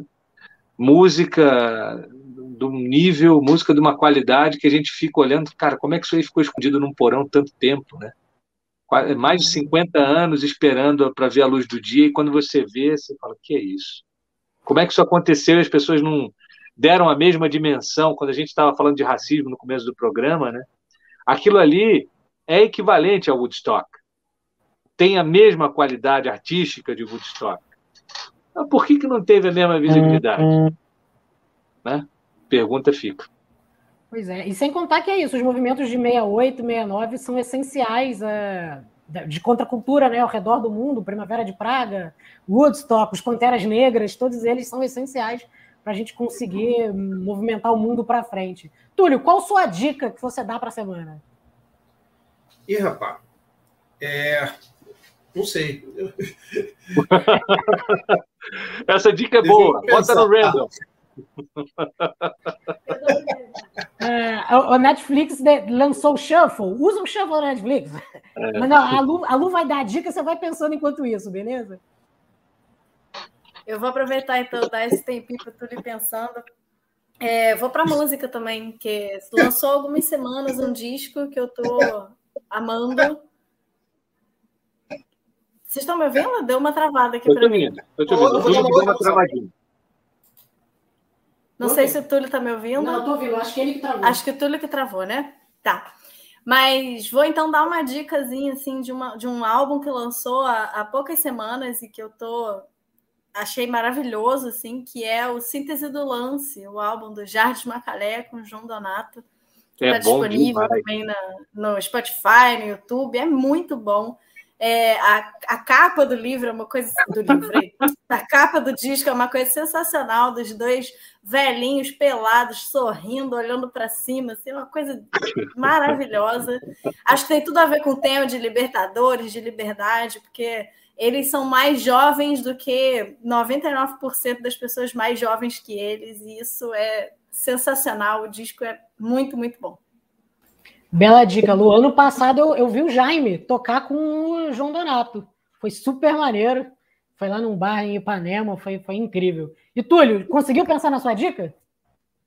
música de um nível, música de uma qualidade que a gente fica olhando, cara, como é que isso aí ficou escondido num porão tanto tempo, né? Mais de 50 anos esperando para ver a luz do dia, e quando você vê, você fala, que é isso? Como é que isso aconteceu e as pessoas não deram a mesma dimensão quando a gente estava falando de racismo no começo do programa, né? Aquilo ali é equivalente ao Woodstock. Tem a mesma qualidade artística de Woodstock. Mas por que, que não teve a mesma visibilidade? Né? Pergunta fica. Pois é, e sem contar que é isso, os movimentos de 68, 69 são essenciais uh, de contracultura né, ao redor do mundo, Primavera de Praga, Woodstock, os Panteras Negras, todos eles são essenciais para a gente conseguir movimentar o mundo para frente. Túlio, qual sua dica que você dá para a semana? Ih, rapaz, é... não sei. [laughs] Essa dica é boa, bota no random. É, o Netflix lançou o Shuffle. Usa o Shuffle na Netflix. É. Mas não, a Lu, a Lu vai dar a dica, você vai pensando enquanto isso, beleza? Eu vou aproveitar então, dar esse tempinho para tu ir pensando. É, vou para música também, que lançou algumas semanas um disco que eu tô amando. Vocês estão me ouvindo? Deu uma travada aqui para mim. Estou te ouvindo. Deu uma travadinha. Não sei se o Túlio está me ouvindo. Não, estou ouvindo. Acho que ele que travou. Acho que o Túlio que travou, né? Tá. Mas vou então dar uma dicasinha assim de, uma, de um álbum que lançou há, há poucas semanas e que eu tô achei maravilhoso, assim, que é o Síntese do Lance, o álbum do Jardim Macalé com João Donato, que está é disponível demais. também na, no Spotify, no YouTube, é muito bom. É, a, a capa do livro é uma coisa do livro, a capa do disco é uma coisa sensacional dos dois velhinhos pelados sorrindo, olhando para cima, assim, uma coisa maravilhosa. Acho que tem tudo a ver com o tema de Libertadores, de liberdade, porque eles são mais jovens do que 99% das pessoas mais jovens que eles, e isso é sensacional. O disco é muito, muito bom. Bela dica, Lu. Ano passado eu, eu vi o Jaime tocar com o João Donato. Foi super maneiro. Foi lá num bar em Ipanema, foi, foi incrível. E Túlio, conseguiu pensar na sua dica?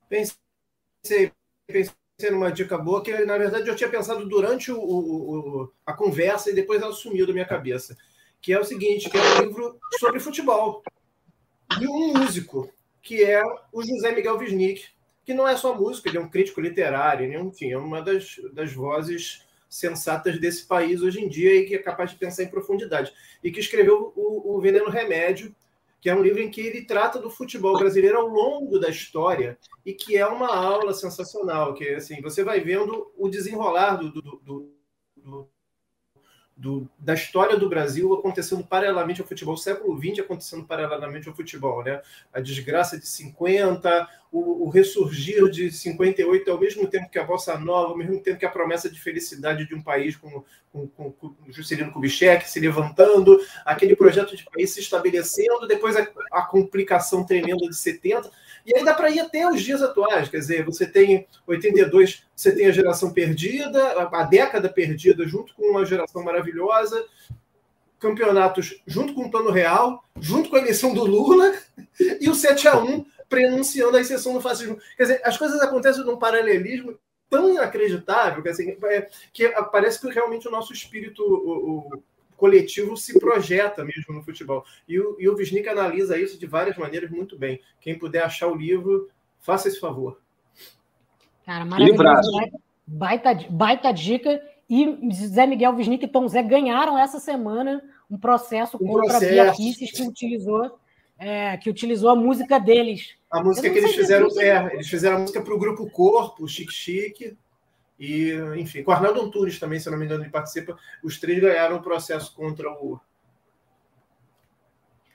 Pensei, pensei numa dica boa, que na verdade eu tinha pensado durante o, o, o, a conversa e depois ela sumiu da minha cabeça que é o seguinte, que é um livro sobre futebol. De um músico, que é o José Miguel Wisnik, que não é só músico, ele é um crítico literário, né? enfim, é uma das, das vozes sensatas desse país hoje em dia e que é capaz de pensar em profundidade. E que escreveu o, o Veneno Remédio, que é um livro em que ele trata do futebol brasileiro ao longo da história e que é uma aula sensacional, que assim, você vai vendo o desenrolar do, do, do, do do, da história do Brasil acontecendo paralelamente ao futebol, o século XX acontecendo paralelamente ao futebol, né? A desgraça de 50, o, o, ressurgir de 58 ao mesmo tempo que a Bossa Nova, ao mesmo tempo que a promessa de felicidade de um país com, com, com, com Juscelino Kubitschek se levantando, aquele projeto de país se estabelecendo, depois a, a complicação tremenda de 70, e aí dá para ir até os dias atuais, quer dizer, você tem 82, você tem a geração perdida, a, década perdida, junto com uma geração maravilhosa, campeonatos junto com o Plano Real, junto com a eleição do Lula, [laughs] e o 7 a 1 prenunciando a exceção do fascismo. Quer dizer, as coisas acontecem num paralelismo tão inacreditável que, assim, é, que parece que realmente o nosso espírito o, o coletivo se projeta mesmo no futebol. E o, e o analisa isso de várias maneiras muito bem. Quem puder achar o livro, faça esse favor. Cara, maravilhoso. Baita, baita dica. E Zé Miguel Wisnik e Tom Zé ganharam essa semana um processo um contra processo. Bia que utilizou, é, que utilizou a música deles. A música que eles fizeram, é, eles fizeram a música para o grupo Corpo, Chique Chique. E, enfim, com o Arnaldo Antunes também, se não me engano, ele participa. Os três ganharam o processo contra o.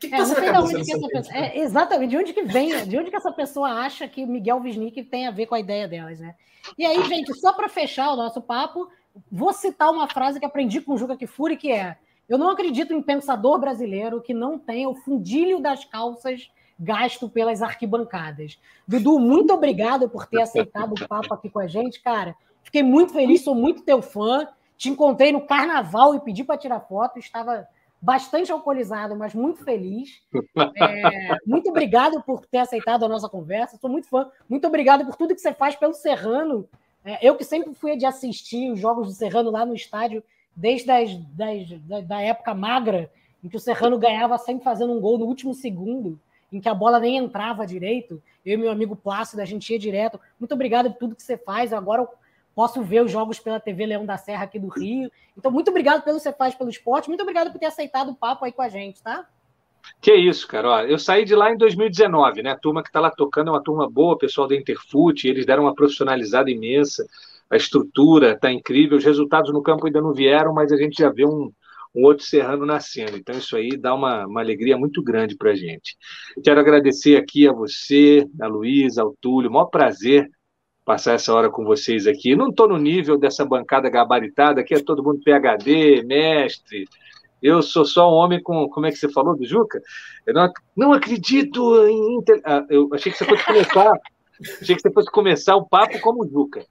Que, que é, pessoa... é, Exatamente, de onde que vem, de onde que essa pessoa acha que Miguel Wisnik tem a ver com a ideia delas, né? E aí, gente, só para fechar o nosso papo, vou citar uma frase que aprendi com o Juca Kifuri, que é eu não acredito em pensador brasileiro que não tenha o fundilho das calças gasto pelas arquibancadas. Dudu, muito obrigado por ter aceitado o papo aqui com a gente, cara. Fiquei muito feliz, sou muito teu fã. Te encontrei no carnaval e pedi para tirar foto. Estava bastante alcoolizado, mas muito feliz. É, muito obrigado por ter aceitado a nossa conversa. Sou muito fã. Muito obrigado por tudo que você faz pelo Serrano. É, eu que sempre fui de assistir os jogos do Serrano lá no estádio, desde as, das, da, da época magra, em que o Serrano ganhava sempre fazendo um gol no último segundo, em que a bola nem entrava direito. Eu e meu amigo Plácido, a gente ia direto. Muito obrigado por tudo que você faz. Agora posso ver os jogos pela TV Leão da Serra aqui do Rio. Então, muito obrigado pelo que você faz pelo esporte. Muito obrigado por ter aceitado o papo aí com a gente, tá? Que isso, cara. Ó, eu saí de lá em 2019, né? A turma que está lá tocando é uma turma boa, pessoal da Interfoot, eles deram uma profissionalizada imensa, a estrutura está incrível, os resultados no campo ainda não vieram, mas a gente já vê um, um outro serrano nascendo. Então, isso aí dá uma, uma alegria muito grande para a gente. Quero agradecer aqui a você, a Luísa, ao Túlio, maior prazer passar essa hora com vocês aqui. Não estou no nível dessa bancada gabaritada, aqui é todo mundo PHD, mestre. Eu sou só um homem com. Como é que você falou do Juca? Eu não, não acredito em. Ah, eu achei que você fosse começar. [laughs] achei que você fosse começar o papo como Juca.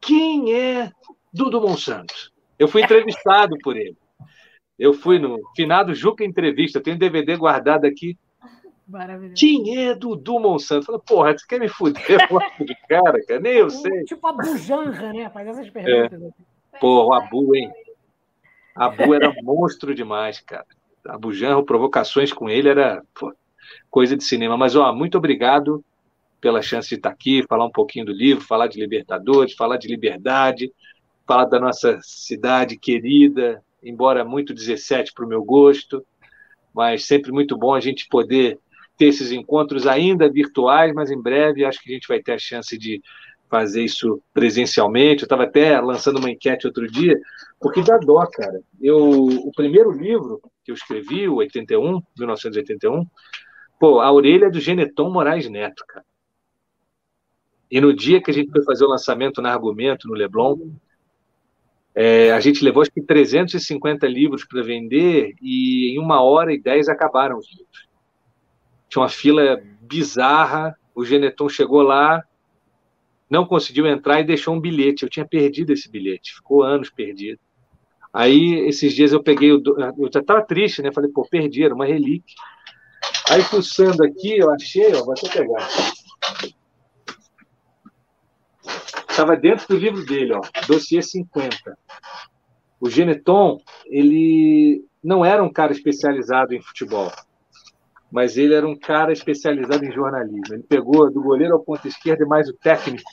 Quem é Dudu Monsanto? Eu fui entrevistado por ele. Eu fui no finado Juca Entrevista, tenho um DVD guardado aqui. Maravilhoso. É Dudu Monsanto? Falei, porra, você quer me fuder [laughs] de cara, cara? Nem eu sei. Tipo a Bujanra, né? Faz essas perguntas. É. Pô, o Abu, hein? Abu era monstro demais, cara. A Bujanra, provocações com ele era pô, coisa de cinema. Mas, ó, muito obrigado pela chance de estar aqui, falar um pouquinho do livro, falar de Libertadores, falar de liberdade, falar da nossa cidade querida, embora muito 17 para o meu gosto, mas sempre muito bom a gente poder ter esses encontros ainda virtuais, mas em breve acho que a gente vai ter a chance de fazer isso presencialmente. Eu estava até lançando uma enquete outro dia, porque dá dó, cara. Eu, o primeiro livro que eu escrevi, o 81, 1981, pô, a orelha é do Geneton Moraes Neto, cara. E no dia que a gente foi fazer o lançamento na Argumento, no Leblon, é, a gente levou acho que 350 livros para vender e em uma hora e dez acabaram os livros. Tinha uma fila bizarra, o Geneton chegou lá, não conseguiu entrar e deixou um bilhete. Eu tinha perdido esse bilhete, ficou anos perdido. Aí, esses dias eu peguei, o, eu já estava triste, né? Falei, pô, perdi, era uma relíquia. Aí, pulsando aqui, eu achei, ó, vou até pegar. Estava dentro do livro dele, ó, dossiê 50. O Geneton, ele não era um cara especializado em futebol, mas ele era um cara especializado em jornalismo. Ele pegou do goleiro ao ponto esquerdo e mais o técnico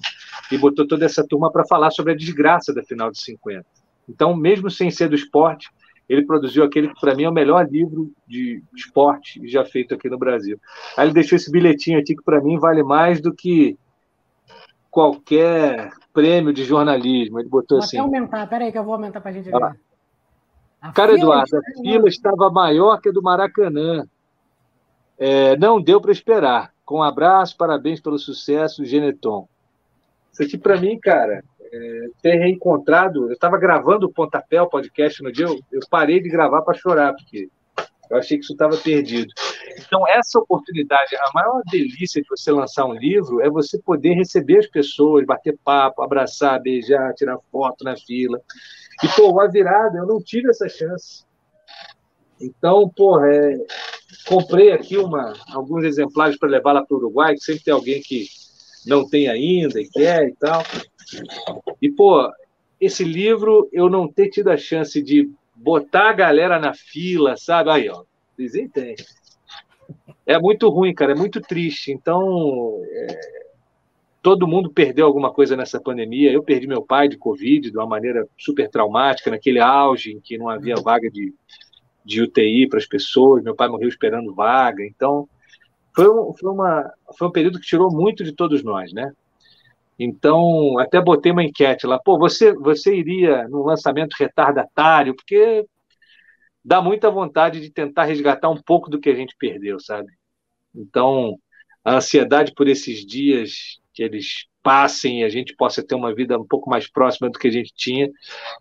e botou toda essa turma para falar sobre a desgraça da final de 50. Então, mesmo sem ser do esporte, ele produziu aquele que, para mim, é o melhor livro de esporte já feito aqui no Brasil. Aí ele deixou esse bilhetinho aqui que, para mim, vale mais do que qualquer prêmio de jornalismo. Ele botou vou assim. Vou aumentar, peraí que eu vou aumentar para a gente ver. Cara, Eduardo, a fila estava maior que a do Maracanã. É, não deu para esperar. Com um abraço, parabéns pelo sucesso, Geneton. Isso aqui, para mim, cara, é, ter reencontrado. Eu estava gravando o Pontapé, o podcast no dia, eu, eu parei de gravar para chorar, porque eu achei que isso estava perdido. Então, essa oportunidade, a maior delícia de você lançar um livro é você poder receber as pessoas, bater papo, abraçar, beijar, tirar foto na fila. E, pô, a virada, eu não tive essa chance. Então, pô, é, comprei aqui uma, alguns exemplares para levar lá para o Uruguai, que sempre tem alguém que não tem ainda e quer e tal. E, pô, esse livro eu não ter tido a chance de botar a galera na fila, sabe? Aí, ó, dizem tem. É muito ruim, cara, é muito triste. Então, é... todo mundo perdeu alguma coisa nessa pandemia. Eu perdi meu pai de Covid de uma maneira super traumática, naquele auge em que não havia vaga de, de UTI para as pessoas. Meu pai morreu esperando vaga. Então, foi um, foi, uma, foi um período que tirou muito de todos nós, né? Então, até botei uma enquete lá. Pô, você, você iria no lançamento retardatário? Porque dá muita vontade de tentar resgatar um pouco do que a gente perdeu, sabe? Então, a ansiedade por esses dias que eles passem e a gente possa ter uma vida um pouco mais próxima do que a gente tinha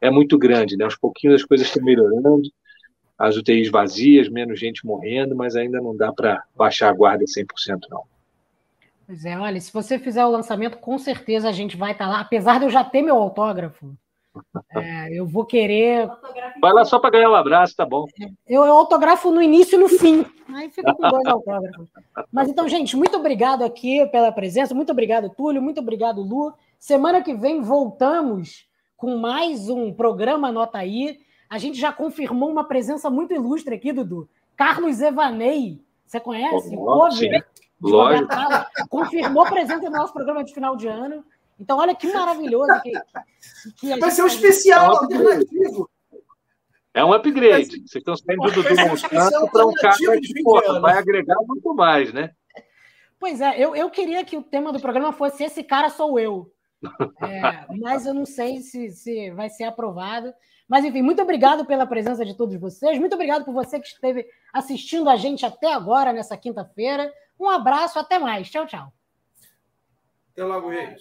é muito grande, né? Aos pouquinhos as coisas estão melhorando, as UTIs vazias, menos gente morrendo, mas ainda não dá para baixar a guarda 100% não. Pois é, olha, se você fizer o lançamento, com certeza a gente vai estar tá lá. Apesar de eu já ter meu autógrafo, [laughs] é, eu vou querer. Vai lá só para ganhar um abraço, tá bom. Eu, eu autografo no início e no fim. Aí fica com dois autógrafos. Mas então, gente, muito obrigado aqui pela presença. Muito obrigado, Túlio. Muito obrigado, Lu. Semana que vem voltamos com mais um programa Nota aí. A gente já confirmou uma presença muito ilustre aqui, Dudu. Carlos Evanei. Você conhece? Oh, sim. Lógico. Confirmou presença no nosso programa de final de ano. Então, olha que maravilhoso que, que Vai ser um especial alternativo. É um upgrade. Vocês estão saindo do Dudu Monsanto para um cara que pô, vai agregar muito mais, né? Pois é, eu, eu queria que o tema do programa fosse Esse Cara Sou Eu. É, mas eu não sei se, se vai ser aprovado. Mas, enfim, muito obrigado pela presença de todos vocês. Muito obrigado por você que esteve assistindo a gente até agora, nessa quinta-feira. Um abraço, até mais. Tchau, tchau. Até logo, gente.